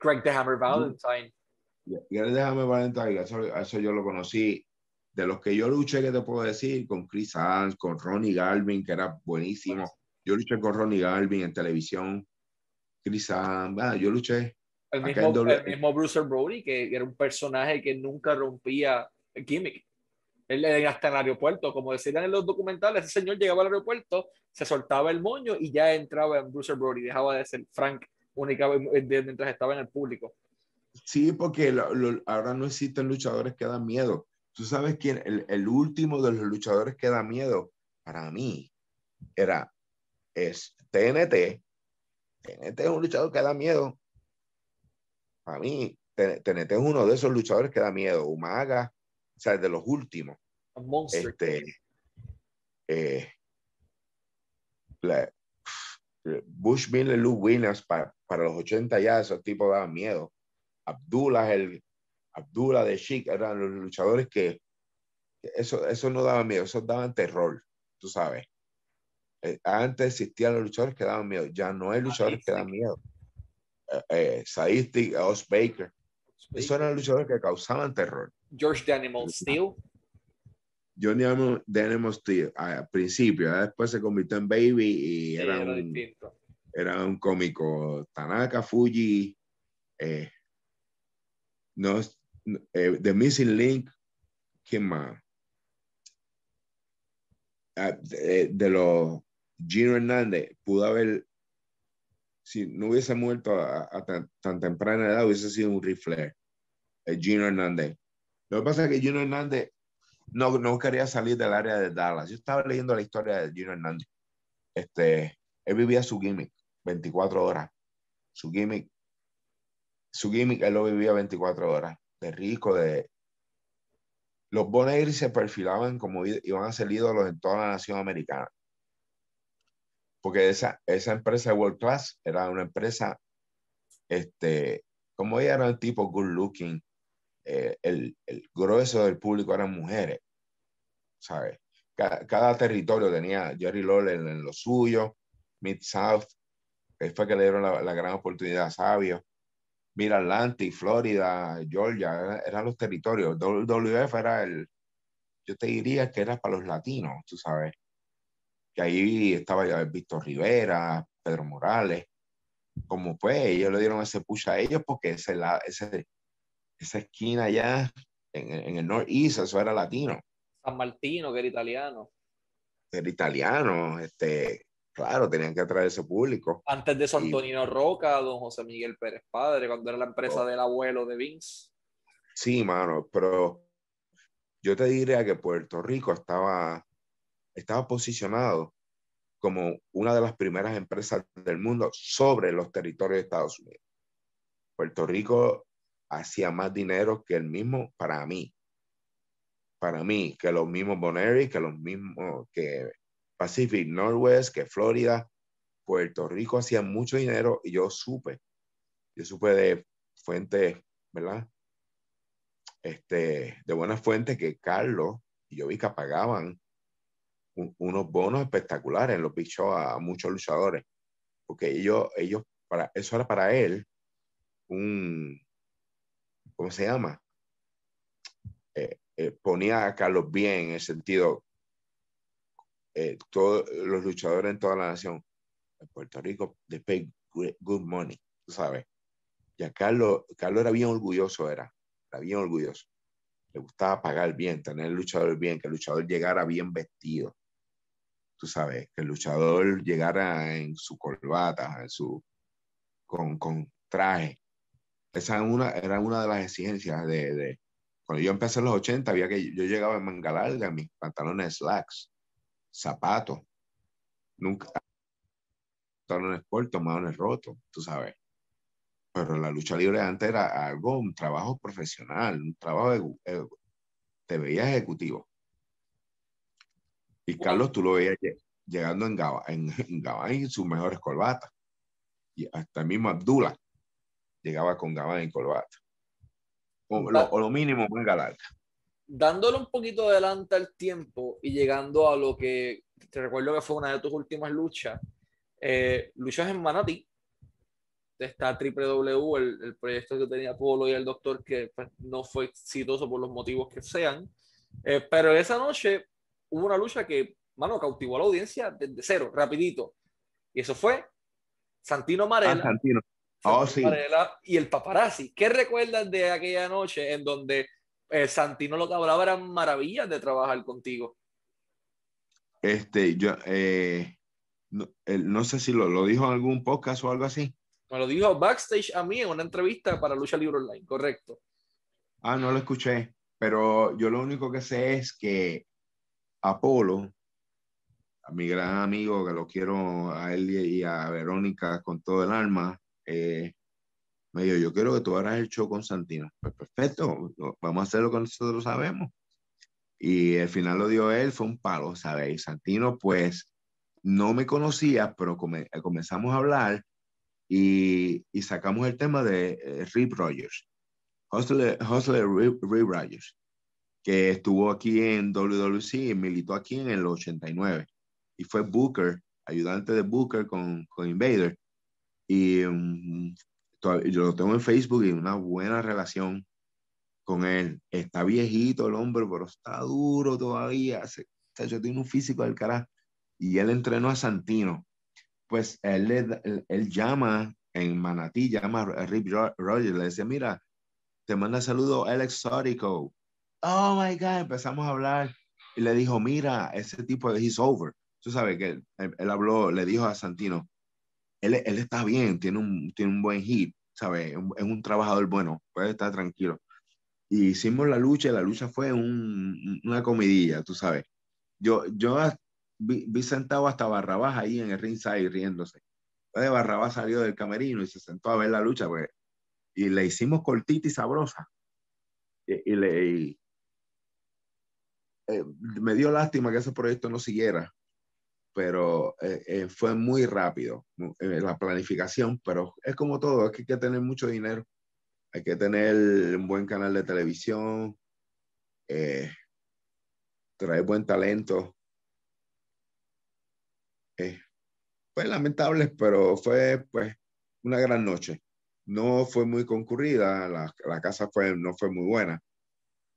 Greg the Hammer Valentine. Greg the Hammer Valentine, eso, eso yo lo conocí de los que yo luché, que te puedo decir? Con Chris Hans, con Ronnie Galvin, que era buenísimo. Yo luché con Ronnie Galvin en televisión. Chris Hans, ah, yo luché. El mismo, el mismo Bruce Brody, que era un personaje que nunca rompía el gimmick. Él hasta el aeropuerto, como decían en los documentales, ese señor llegaba al aeropuerto, se soltaba el moño y ya entraba en Bruce Brody, dejaba de ser Frank única mientras estaba en el público. Sí, porque ahora no existen luchadores que dan miedo. ¿Tú sabes quién? El, el, último de los luchadores que da miedo para mí era es TNT. TNT es un luchador que da miedo. Para mí, TNT es uno de esos luchadores que da miedo. Umaga, o sea, de los últimos. Este, eh, Bush Miller, Luke Williams, para, para, los 80 ya esos tipos daban miedo. Abdullah, el, Abdullah de Chic, eran los luchadores que, eso, eso no daba miedo, eso daban terror, tú sabes. Eh, antes existían los luchadores que daban miedo, ya no hay luchadores que dan miedo. Eh, eh Sadistic, Os Baker, esos eran luchadores que causaban terror. George the Animal Steel. Johnny The Animal Steel, al principio, después se convirtió en Baby y era, un, era un cómico. Tanaka, Fuji, eh, no, eh, The Missing Link, ¿quién más? Ah, de, los Gino Hernández, pudo haber, si no hubiese muerto a, tan, temprana edad, hubiese sido un rifle. El Gino Hernández. Lo que pasa es que Gino Hernández no, no quería salir del área de Dallas. Yo estaba leyendo la historia de Gino Hernández. Este, él vivía su gimmick 24 horas. Su gimmick, su gimmick, él lo vivía 24 horas. De rico, de... Los Bonegri se perfilaban como iban a ser ídolos en toda la nación americana. Porque esa, esa empresa World Class era una empresa, este, como ella era un tipo good looking, eh, el, el, grueso del público eran mujeres, ¿sabes? Cada, territorio tenía Jerry Lawler en, lo suyo, Mid-South, que fue que le dieron la, gran oportunidad a Sabio. Mira, Atlantic, Florida, Georgia, eran, los territorios. WF era el, yo te diría que era para los latinos, tú sabes. Que ahí estaba ya Víctor Rivera, Pedro Morales. Como pues, ellos le dieron ese push a ellos porque ese, ese, esa esquina allá en, en el Northeast, eso era latino. San Martino, que era italiano. Era italiano, este, claro, tenían que atraer ese público. Antes de eso, Antonino Roca, don José Miguel Pérez Padre, cuando era la empresa oh. del abuelo de Vince. Sí, mano, pero yo te diría que Puerto Rico estaba, estaba posicionado como una de las primeras empresas del mundo sobre los territorios de Estados Unidos. Puerto Rico hacía más dinero que el mismo para mí. Para mí, que los mismos Boneri, que los mismos que Pacific Northwest, que Florida, Puerto Rico hacía mucho dinero y yo supe, yo supe de fuentes, ¿verdad? Este, de buenas fuentes que Carlos y yo vi que pagaban unos bonos espectaculares en los big a muchos luchadores, porque ellos, ellos, para, eso era para él un, ¿cómo se llama? Eh, eh, ponía a Carlos bien en el sentido, eh, todos los luchadores en toda la nación, en Puerto Rico, they pay good money, tú sabes. Y a Carlos, Carlos era bien orgulloso, era, era bien orgulloso. Le gustaba pagar bien, tener el luchador bien, que el luchador llegara bien vestido. Tú sabes, que el luchador llegara en su corbata, en su, con, con traje, esa era una, era una de las exigencias de, de, Cuando yo empecé en los 80, había que yo llegaba en manga larga, mis pantalones slacks, zapatos, nunca pantalones cortos, malones rotos, tú sabes. Pero la lucha libre antes era algo, un trabajo profesional, un trabajo, de, te veías ejecutivo. Y Carlos, tú lo veías llegando en Gabán, en, en, sus mejores corbatas. Y hasta el mismo Abdullah llegaba con gama y corbata. O lo, mínimo manga larga. Dándole un poquito adelante al tiempo y llegando a lo que te recuerdo que fue una de tus últimas luchas, eh, luchas en Manatí, está Triple W, el, proyecto que tenía Polo y el doctor, que pues, no fue exitoso por los motivos que sean. Eh, pero esa noche hubo una lucha que, mano, cautivó a la audiencia desde cero, rapidito. Y eso fue Santino Marella. Ah, Santino. Oh, sí. y el paparazzi. ¿Qué recuerdas de aquella noche en donde eh, Santino lo que hablaba eran maravillas de trabajar contigo? Este, yo, eh, no, sé si lo, lo, dijo en algún podcast o algo así. Me lo dijo backstage a mí en una entrevista para Lucha Libre Online, correcto. Ah, no lo escuché, pero yo lo único que sé es que Apolo, a mi gran amigo, que lo quiero a él y a Verónica con todo el alma, eh, Me dijo, yo quiero que tú hagas el show con Santino. Pues perfecto, vamos a hacer lo que nosotros sabemos. Y el final lo dio él, fue un palo, ¿sabes? Santino, pues, no me conocía, pero comenzamos a hablar y, y, sacamos el tema de eh, Rip Rogers, Hustler, Hustler Rip, Rogers, que estuvo aquí en WWC y militó aquí en el 89. Y fue Booker, ayudante de Booker con, con Invader. Y um, yo lo tengo en Facebook y una buena relación con él. Está viejito el hombre, pero está duro todavía. Se, yo tiene un físico del carajo. Y él entrenó a Santino. Pues él, él, él llama en Manatí, llama a Rip Rogers, le dice, mira, te manda saludo el exótico. Oh my God, empezamos a hablar y le dijo, mira, ese tipo de he's over. Tú sabes que él, él, habló, le dijo a Santino, él, está bien, tiene un, buen hit, ¿sabes? Es un trabajador bueno, puede estar tranquilo. Y hicimos la lucha, y la lucha fue un, una comidilla, tú sabes. Yo, yo vi, vi, sentado hasta Barrabás ahí en el ringside riéndose. Entonces Barrabás salió del camerino y se sentó a ver la lucha, pues, y le hicimos cortita y sabrosa. Y, le, eh, me dio lástima que ese proyecto no siguiera, pero eh, eh, fue muy rápido la planificación, pero es como todo, es que hay que tener mucho dinero, hay que tener un buen canal de televisión, traer buen talento. pues lamentable, pero fue pues una gran noche. No fue muy concurrida, la, la casa fue, no fue muy buena,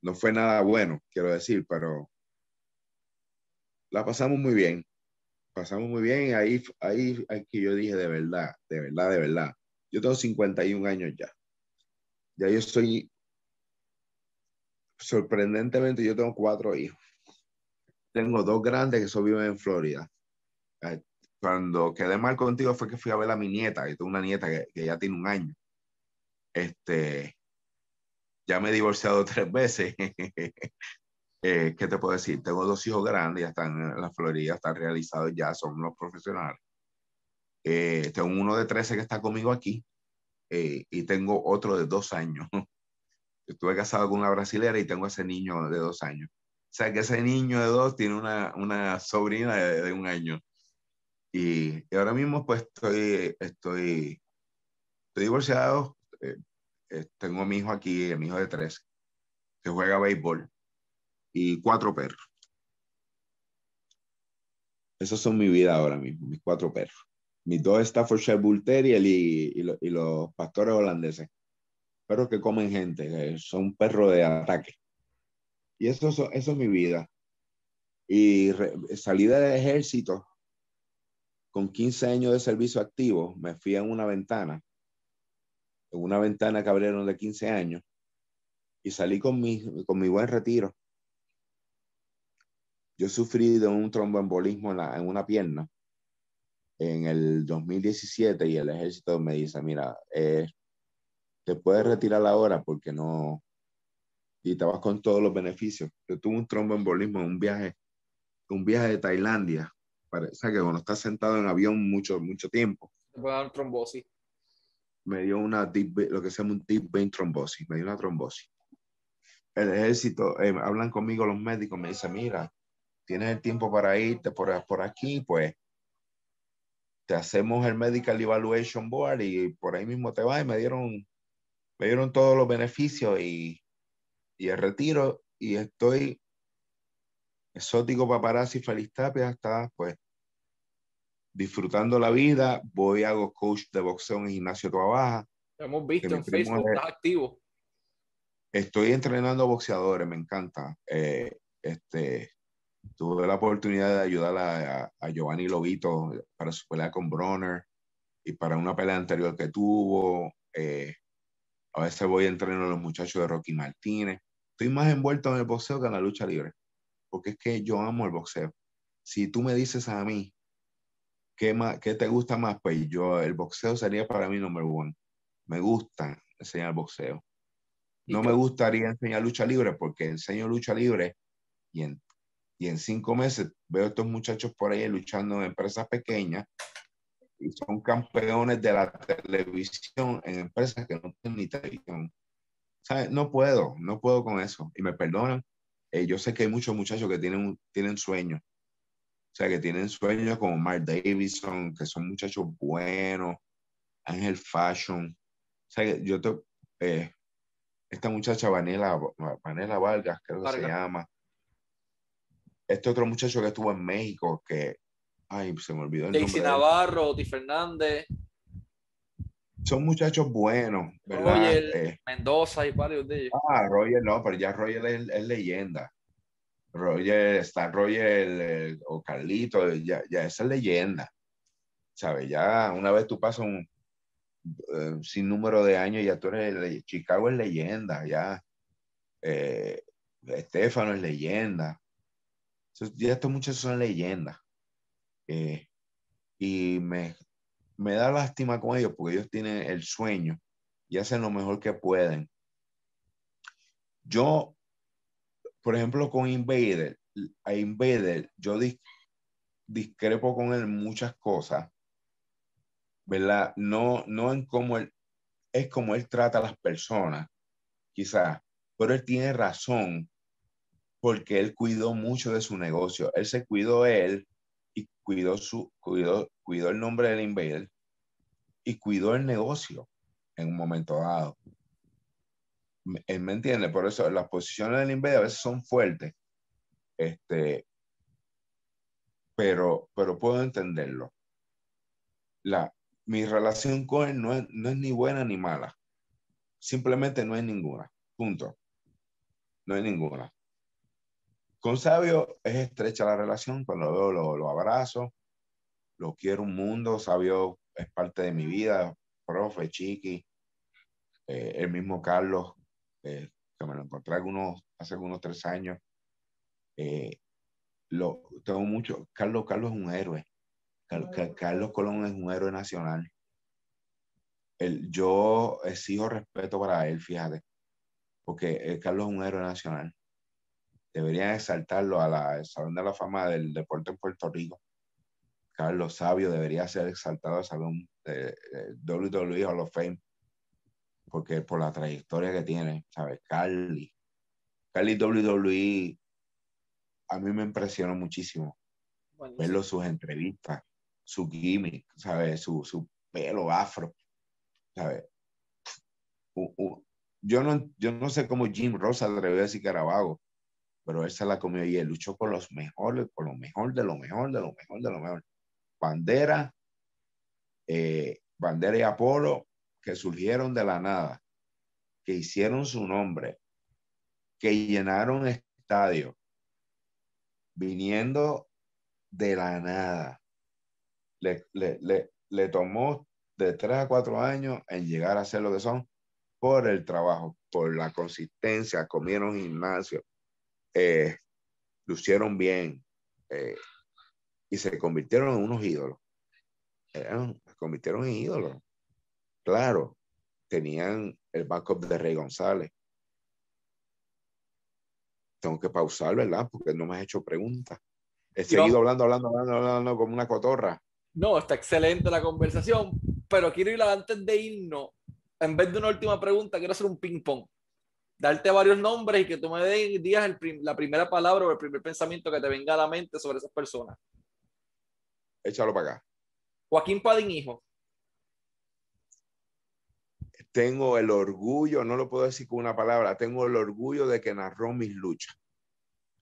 no fue nada bueno, quiero decir, pero la pasamos muy bien. Pasamos muy bien. Ahí, ahí, ahí que yo dije de verdad, de verdad, de verdad. Yo tengo 51 años ya. Ya yo estoy, sorprendentemente, yo tengo cuatro hijos. Tengo dos grandes que son viven en Florida. Cuando quedé mal contigo fue que fui a ver a mi nieta, y tengo una nieta que, que ya tiene un año. Este, ya me he divorciado tres veces. Eh, ¿qué te puedo decir? Tengo dos hijos grandes, ya están en la Florida, están realizados ya, son unos profesionales. Eh, tengo uno de 13 que está conmigo aquí eh, y tengo otro de dos años. Estuve casado con una brasilera y tengo ese niño de dos años. O sea que ese niño de dos tiene una, una sobrina de, de, un año. Y, y, ahora mismo pues estoy, estoy, estoy divorciado. Eh, eh, tengo a mi hijo aquí, mi hijo de tres, que juega béisbol, y cuatro perros. Esos son mi vida ahora mismo, mis cuatro perros. Mis dos Staffordshire Bull Terrier y, y, los pastores holandeses. Perros que comen gente, son perros de ataque. Y eso, eso es mi vida. Y salí del ejército con 15 años de servicio activo, me fui en una ventana en una ventana que abrieron de 15 años y salí con mi, con mi buen retiro. Yo sufrí de un tromboembolismo en, en una pierna en el 2017 y el ejército me dice, mira, eh, te puedes retirar ahora porque no, y te vas con todos los beneficios. Yo tuve un tromboembolismo en un viaje, un viaje de Tailandia. Parece que cuando estás sentado en avión mucho, mucho tiempo. Te puede dar trombosis me dio una lo que se llama un deep vein trombosis, me dio una trombosis. El ejército, eh, hablan conmigo los médicos, me dicen, mira, tienes el tiempo para irte por, por aquí, pues te hacemos el Medical Evaluation Board y por ahí mismo te vas y me dieron, me dieron todos los beneficios y, y el retiro y estoy exótico paparazzi feliz tapia hasta pues disfrutando la vida, voy a hago coach de boxeo en gimnasio Toa Baja. Hemos visto en Facebook, estás activo. Estoy entrenando boxeadores, me encanta. Eh, este, tuve la oportunidad de ayudar a, a, Giovanni Lobito para su pelea con Bronner y para una pelea anterior que tuvo. Eh, a veces voy a entrenar a los muchachos de Rocky Martínez. Estoy más envuelto en el boxeo que en la lucha libre, porque es que yo amo el boxeo. Si tú me dices a mí, ¿qué, más, ¿qué te gusta más? Pues yo, el boxeo sería para mí número uno. Me gusta enseñar boxeo. No me gustaría enseñar lucha libre porque enseño lucha libre y en, y en cinco meses veo a estos muchachos por ahí luchando en empresas pequeñas y son campeones de la televisión en empresas que no tienen ni televisión. ¿Sabes? No puedo, no puedo con eso. Y me perdonan. Eh, yo sé que hay muchos muchachos que tienen, tienen sueños. O sea, que tienen sueños como Mark Davidson, que son muchachos buenos, Ángel Fashion. O sea, yo te, eh, esta muchacha Vanela, Vanela Vargas, creo que se llama. Este otro muchacho que estuvo en México, que, ay, se me olvidó el Daisy Navarro, Oti Fernández. Son muchachos buenos, ¿verdad? Roger eh, Mendoza y varios de ellos. Ah, Roger no, pero ya Roger es, leyenda. Roger, está Roger o Carlito, ya, ya esa es leyenda. ¿Sabes? Ya una vez tú pasas un, eh, sin número de años, ya tú eres, Chicago es leyenda, ya. Eh, Estefano es leyenda. Ya estos muchachos son leyendas. Eh, y me, me da lástima con ellos porque ellos tienen el sueño y hacen lo mejor que pueden. Yo, por ejemplo, con Invader, a Invader, yo discrepo con él muchas cosas ¿verdad? No, no en cómo él, es como él trata a las personas, quizás, pero él tiene razón porque él cuidó mucho de su negocio. Él se cuidó él y cuidó, su, cuidó, cuidó el nombre del Invader y cuidó el negocio en un momento dado. Él me entiende, por eso las posiciones del Invader a veces son fuertes, este, pero, pero puedo entenderlo. La, mi relación con él no es, no es ni buena ni mala. Simplemente no es ninguna. Punto. No hay ninguna. Con Sabio es estrecha la relación. Cuando lo veo, lo, abrazo. Lo quiero un mundo. Sabio es parte de mi vida. Profe, Chiqui. Eh, el mismo Carlos, eh, que me lo encontré algunos, hace algunos tres años. Eh, lo, tengo mucho. Carlos, Carlos es un héroe. Carlos Colón es un héroe nacional. El, yo exijo respeto para él, fíjate, porque Carlos es un héroe nacional. Deberían exaltarlo a la Salón de la Fama del Deporte en Puerto Rico. Carlos Sabio debería ser exaltado al Salón de, WWE Hall of Fame, porque por la trayectoria que tiene, ¿sabes? Carly. Carly WWE a mí me impresionó muchísimo verlo sus entrevistas su gimmick, ¿sabes? Su, su pelo afro, ¿sabes? yo, no, yo no sé cómo Jim Ross atrevió a decir que era vago, pero él se la comió y él luchó con los mejores, con lo mejor de lo mejor, de lo mejor, de lo mejor. Bandera, eh, Bandera y Apolo, que surgieron de la nada, que hicieron su nombre, que llenaron estadios, viniendo de la nada le, le, tomó de tres a cuatro años en llegar a ser lo que son por el trabajo, por la consistencia, comieron gimnasio, eh, lucieron bien eh, y se convirtieron en unos ídolos. se convirtieron en ídolos. Claro, tenían el backup de Rey González. Tengo que pausar, ¿verdad? Porque no me has hecho preguntas. He seguido hablando, hablando, hablando, hablando como una cotorra. No, está excelente la conversación, pero quiero ir antes de irnos. En vez de una última pregunta, quiero hacer un ping-pong. Darte varios nombres y que tú me digas la primera palabra o el primer pensamiento que te venga a la mente sobre esas personas. Échalo para acá. Joaquín Padín, hijo. Tengo el orgullo, no lo puedo decir con una palabra, tengo el orgullo de que narró mis luchas.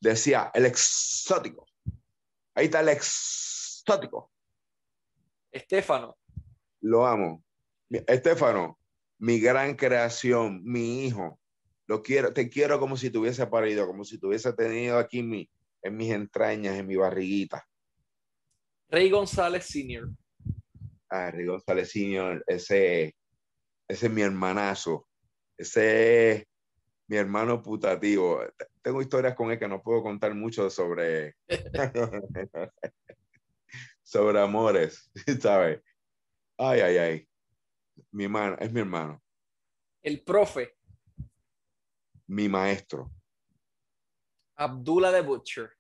Decía, el exótico. Ahí está el exótico. Estefano. Lo amo. Estefano, mi gran creación, mi hijo. Lo quiero, te quiero como si tuviese parido, como si tuviese tenido aquí en mis entrañas, en mi barriguita. Rey González Sr. Ah, Rey González Sr., ese, ese es mi hermanazo. Ese es mi hermano putativo. Tengo historias con él que no puedo contar mucho sobre. sobre amores, ¿sabes? Ay, ay, ay. Mi hermano, es mi hermano. El profe. Mi maestro. Abdullah the Butcher.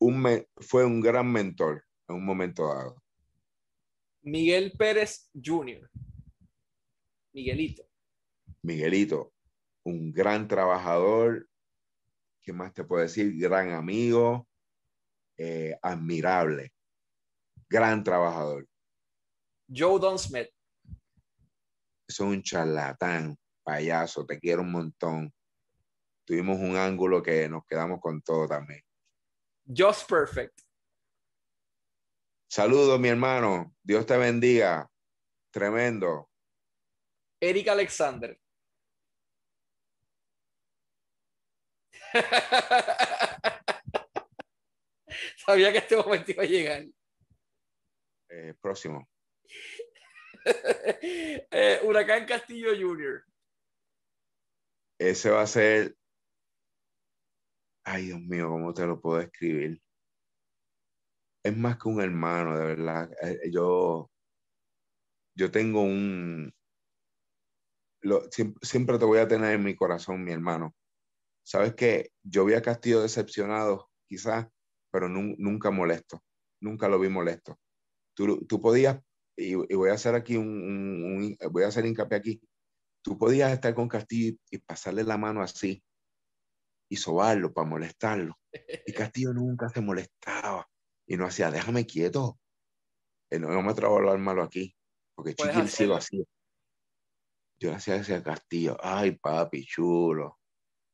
Un fue un gran mentor. en un momento dado. Miguel Pérez Jr. Miguelito. Miguelito, un gran trabajador, ¿qué más te puedo decir? Gran amigo, eh, admirable, gran trabajador. Joe Don Smith. Es un charlatán, payaso, te quiero un montón. Tuvimos un ángulo que nos quedamos con todo también. Just Perfect. Saludos, mi hermano. Dios te bendiga. Tremendo. Eric Alexander. Sabía que este momento iba a llegar. Eh, próximo. eh, Huracán Castillo Jr. Ese va a ser. Ay, Dios mío, ¿cómo te lo puedo escribir? Es más que un hermano, de verdad. Eh, yo, yo tengo un. Siempre, te voy a tener en mi corazón, mi hermano. Sabes que yo vi a Castillo decepcionado, quizás, pero nu nunca molesto. Nunca lo vi molesto. Tú, tú podías, y, y, voy a hacer aquí un, un, un, voy a hacer hincapié aquí. Tú podías estar con Castillo y, y pasarle la mano así y sobarlo para molestarlo. Y Castillo nunca se molestaba y no hacía, déjame quieto. No, no me atrevo a hablar malo aquí, porque Chiqui sí lo hacía. Yo le hacía ese Castillo, ay papi, chulo,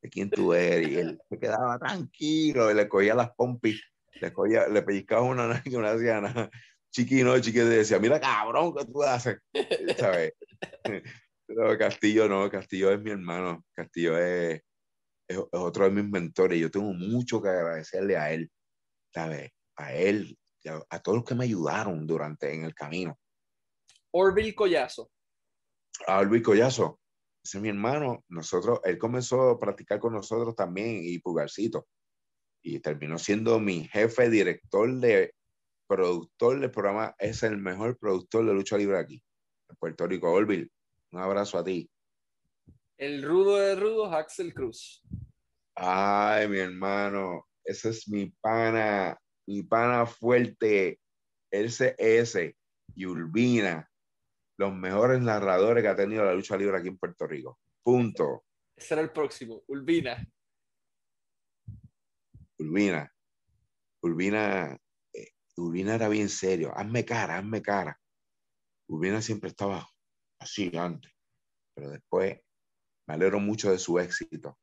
¿de quién tú eres? Y él se quedaba tranquilo, y le cogía las pompis, le, cogía, le pellizcaba una que no hacía nada. Chiqui no, Chiqui decía, mira cabrón, ¿qué tú haces? ¿Sabes? Pero Castillo no, Castillo es mi hermano, Castillo es, es, es otro de mis mentores, yo tengo mucho que agradecerle a él, ¿sabes? a él, a, a, todos los que me ayudaron durante en el camino. Orville Collazo. A Orville Collazo, ese es mi hermano. Nosotros, él comenzó a practicar con nosotros también y Pulgarcito. Y terminó siendo mi jefe, director de productor del programa. Es el mejor productor de lucha libre aquí, en Puerto Rico. Orville, un abrazo a ti. El rudo de rudos, Axel Cruz. Ay, mi hermano, ese es mi pana mi pana fuerte, LCS y Urbina, los mejores narradores que ha tenido la lucha libre aquí en Puerto Rico. Punto. Ese era el próximo, Urbina. Urbina. Urbina, Urbina era bien serio. Hazme cara, hazme cara. Urbina siempre estaba así antes, pero después me alegro mucho de su éxito.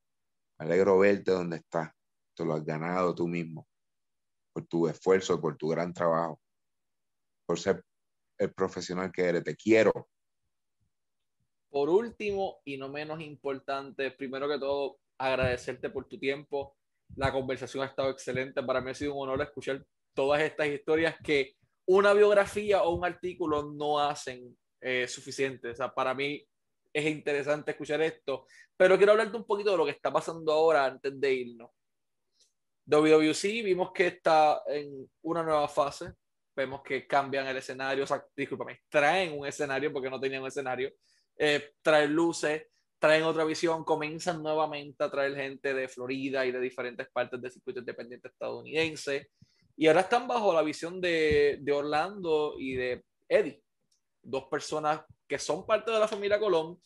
Me alegro verte donde estás. Te lo has ganado tú mismo por tu esfuerzo, por tu gran trabajo, por ser el profesional que eres. Te quiero. Por último, y no menos importante, primero que todo, agradecerte por tu tiempo. La conversación ha estado excelente. Para mí ha sido un honor escuchar todas estas historias que una biografía o un artículo no hacen eh, suficiente. O sea, para mí es interesante escuchar esto, pero quiero hablarte un poquito de lo que está pasando ahora antes de irnos. WWC vimos que está en una nueva fase. Vemos que cambian el escenario, o sea, discúlpame, traen un escenario porque no tenían un escenario. Eh, traen luces, traen otra visión, comienzan nuevamente a traer gente de Florida y de diferentes partes del circuito independiente estadounidense. Y ahora están bajo la visión de, de Orlando y de Eddie, dos personas que son parte de la familia Colón,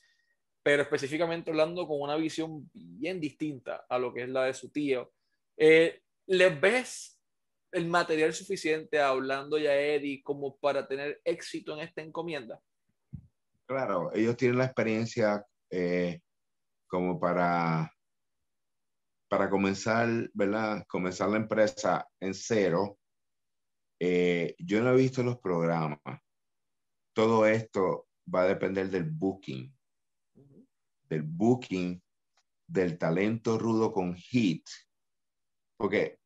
pero específicamente Orlando con una visión bien distinta a lo que es la de su tío eh, ¿Les ves el material suficiente hablando ya Eddie como para tener éxito en esta encomienda? Claro, ellos tienen la experiencia eh, como para, para comenzar, ¿verdad? Comenzar la empresa en cero. Eh, yo no he visto los programas. Todo esto va a depender del booking, del booking, del talento rudo con hit porque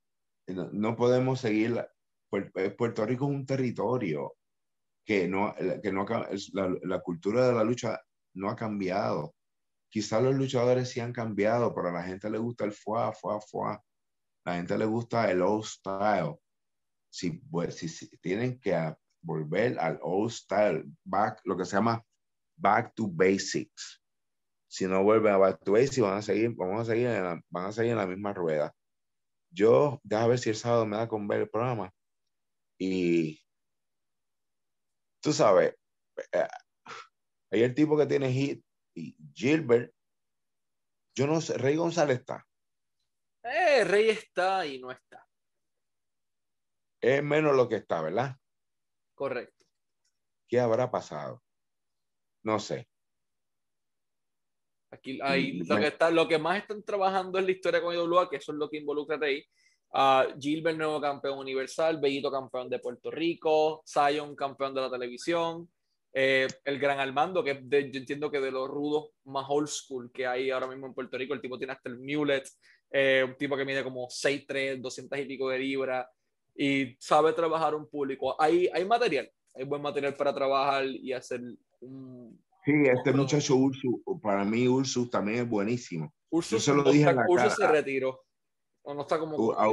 no, podemos seguir, eh, Puerto Rico es un territorio que no, que no la, la cultura de la lucha no ha cambiado. Quizás los luchadores sí han cambiado, pero a la gente le gusta el fuá, fuá, fuá. La gente le gusta el old style. Si, pues, si, si tienen que volver al old style, back, lo que se llama back to basics. Si no vuelven a back to basics, van a seguir, vamos a seguir la, van a seguir en la misma rueda. Yo, déjame ver si el sábado me da con ver el programa Y tú sabes, eh, hay el tipo que tiene hit y Gilbert, yo no sé, Rey González está. Eh, Rey está y no está. Es menos lo que está, ¿verdad? Correcto. ¿Qué habrá pasado? No sé. Aquí hay, lo, que está, lo que más están trabajando es la historia con IWA, que eso es lo que involucra a Rey. Uh, Gilbert, nuevo campeón universal, Bellito, campeón de Puerto Rico, Zion, campeón de la televisión, eh, el Gran Armando, que yo entiendo que de los rudos más old school que hay ahora mismo en Puerto Rico, el tipo tiene hasta el mulet, eh, un tipo que mide como 6'3, 200 y pico de libras, y sabe trabajar un público. Hay, hay material, hay buen material para trabajar y hacer un... Sí, este muchacho Ursus, para mí Ursus también es buenísimo. Ursus, yo se lo dije en la Ursus se retiró. O no está como... A,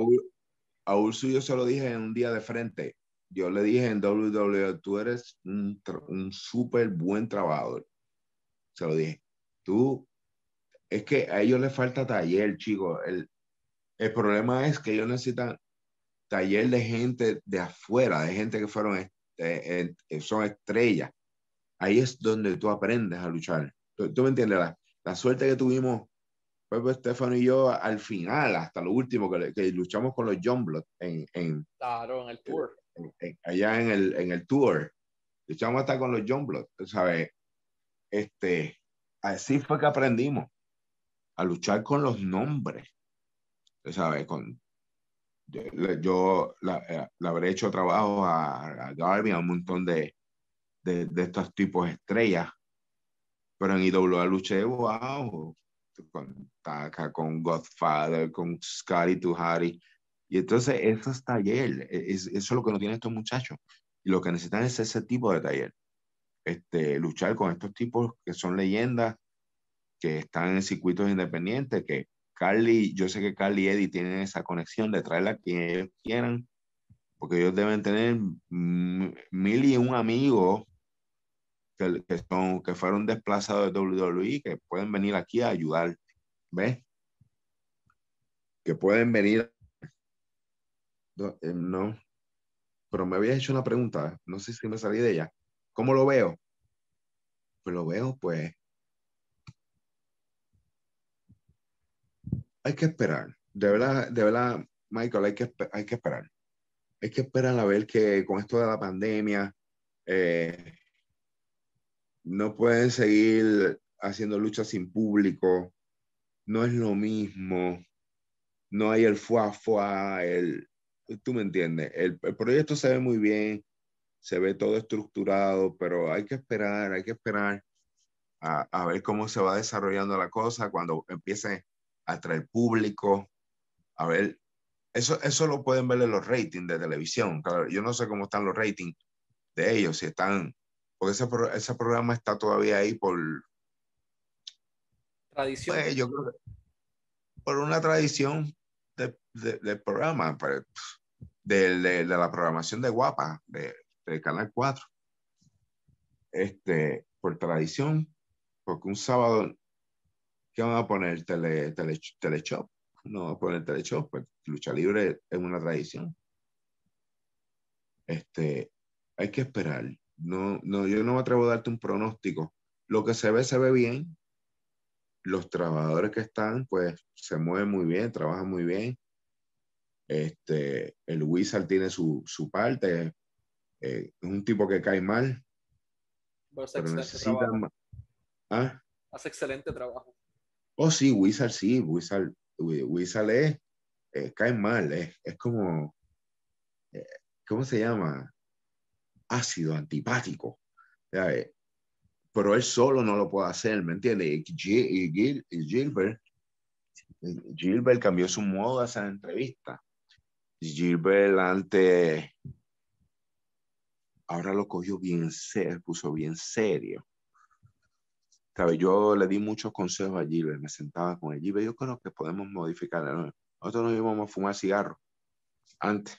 a Ursus yo se lo dije en un día de frente. Yo le dije en WWE, tú eres un, un súper buen trabajador. Se lo dije. Tú, es que a ellos les falta taller, chicos. El, el problema es que ellos necesitan taller de gente de afuera, de gente que fueron, este, son estrellas. Ahí es donde tú aprendes a luchar. ¿Tú, me entiendes? La, la, suerte que tuvimos Pepe Estefano y yo al final, hasta lo último, que, que luchamos con los John en, en, claro, en el tour. Allá en el, en el tour. Luchamos hasta con los John Blood, ¿sabes? Este, así fue que aprendimos a luchar con los nombres, ¿sabes? Con, yo eh, le habré hecho trabajo a, a Garvey, a un montón de, de, de, estos tipos estrellas, pero en IWA luché, wow, con Taka, con Godfather, con Scotty Tuhari, y entonces eso es taller, e, es, eso es lo que no tienen estos muchachos, y lo que necesitan es ese tipo de taller, este, luchar con estos tipos que son leyendas, que están en circuitos independientes, que Carly, yo sé que Carly y Eddie tienen esa conexión de traerla a quien ellos quieran, porque ellos deben tener mil y un amigos que, que, son, que fueron desplazados de WWE, que pueden venir aquí a ayudar, ¿ves? Que pueden venir. No, eh, no, pero me había hecho una pregunta, no sé si me salí de ella. ¿Cómo lo veo? Pues lo veo, pues, hay que esperar. De verdad, de verdad, Michael, hay que, hay que esperar. Hay que esperar a ver que con esto de la pandemia eh, no pueden seguir haciendo luchas sin público. No es lo mismo. No hay el fuá fuá, el, tú me entiendes. El, el proyecto se ve muy bien, se ve todo estructurado, pero hay que esperar, hay que esperar a, a ver cómo se va desarrollando la cosa cuando empiece atraer público. A ver, eso, eso lo pueden ver en los ratings de televisión. Claro, yo no sé cómo están los ratings de ellos, si están, porque ese, ese programa está todavía ahí por... Tradición. Pues, yo creo que por una tradición del de, programa, pues, de, de, la programación de Guapa, de, Canal 4. Este, por tradición, porque un sábado ¿Qué van a poner? Tele, tele, teleshop. No van a poner teleshop, pues lucha libre es una tradición. Este, hay que esperar. No, no, yo no me atrevo a darte un pronóstico. Lo que se ve, se ve bien. Los trabajadores que están, pues, se mueven muy bien, trabajan muy bien. Este, el Wizard tiene su, su parte. Eh, es un tipo que cae mal. Pero necesita ¿Ah? Hace excelente trabajo. Oh, sí, Wizard sí, Wizard, Wizard es, eh, cae mal, es, es como, eh, ¿cómo se llama? Ácido, antipático. Eh, pero él solo no lo puede hacer, ¿me entiendes? Y, Gilbert, Gilbert cambió su modo de hacer entrevista. Gilbert antes, ahora lo cogió bien serio, puso bien serio. Yo le di muchos consejos a Gilbert, me sentaba con él. Gilbert, yo creo que podemos modificar. Nosotros nos íbamos a fumar cigarros antes.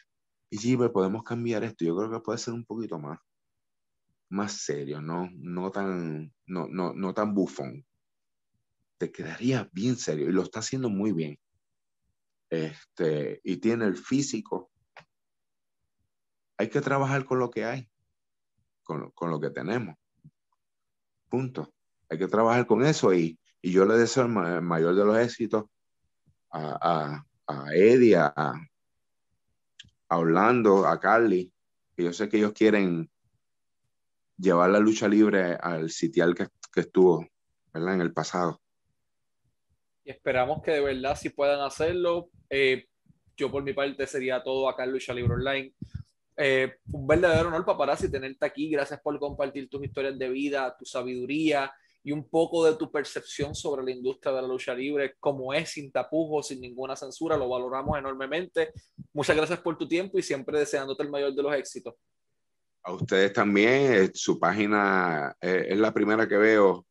Y Gilbert, podemos cambiar esto. Yo creo que puede ser un poquito más, más serio, no, no, tan, no, no, no tan bufón. Te quedaría bien serio y lo está haciendo muy bien. Este, y tiene el físico hay que trabajar con lo que hay, con, con lo que tenemos. Punto. Hay que trabajar con eso y, y yo le deseo el, mayor de los éxitos a, a, a Eddie, a, Orlando, a Carly, que yo sé que ellos quieren llevar la lucha libre al sitial que, que estuvo en el pasado. Esperamos que de verdad si puedan hacerlo. Eh, yo por mi parte sería todo acá en Lucha Libre Online. Eh, un verdadero honor, paparazzi, tenerte aquí. Gracias por compartir tus historias de vida, tu sabiduría y un poco de tu percepción sobre la industria de la lucha libre, como es, sin tapujos, sin ninguna censura. Lo valoramos enormemente. Muchas gracias por tu tiempo y siempre deseándote el mayor de los éxitos. A ustedes también. Eh, su página eh, es la primera que veo.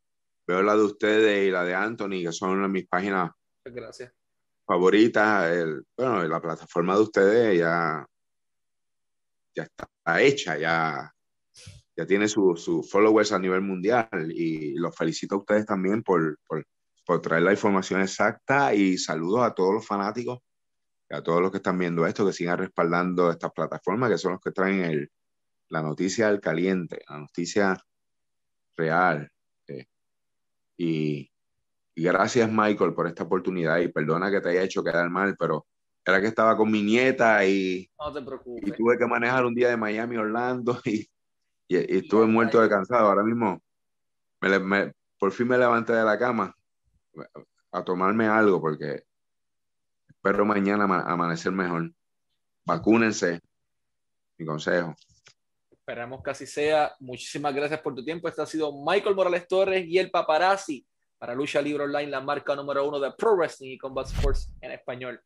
Veo la de ustedes y la de Anthony, que son mis páginas gracias. favoritas. El, bueno, la plataforma de ustedes ya ya está hecha, ya, ya tiene sus su followers a nivel mundial y los felicito a ustedes también por, por, por, traer la información exacta y saludos a todos los fanáticos y a todos los que están viendo esto, que sigan respaldando estas plataformas, que son los que traen el, la noticia al caliente, la noticia real. Y, y gracias Michael por esta oportunidad y perdona que te haya hecho quedar mal, pero era que estaba con mi nieta y, y tuve que manejar un día de Miami Orlando y, y, estuve muerto de cansado. Ahora mismo, me, por fin me levanté de la cama a tomarme algo porque espero mañana amanecer mejor. Vacúnense, mi consejo. Esperamos que así sea. Muchísimas gracias por tu tiempo. Este ha sido Michael Morales Torres y el paparazzi para Lucha Libre Online, la marca número uno de Pro Wrestling y Combat Sports en español.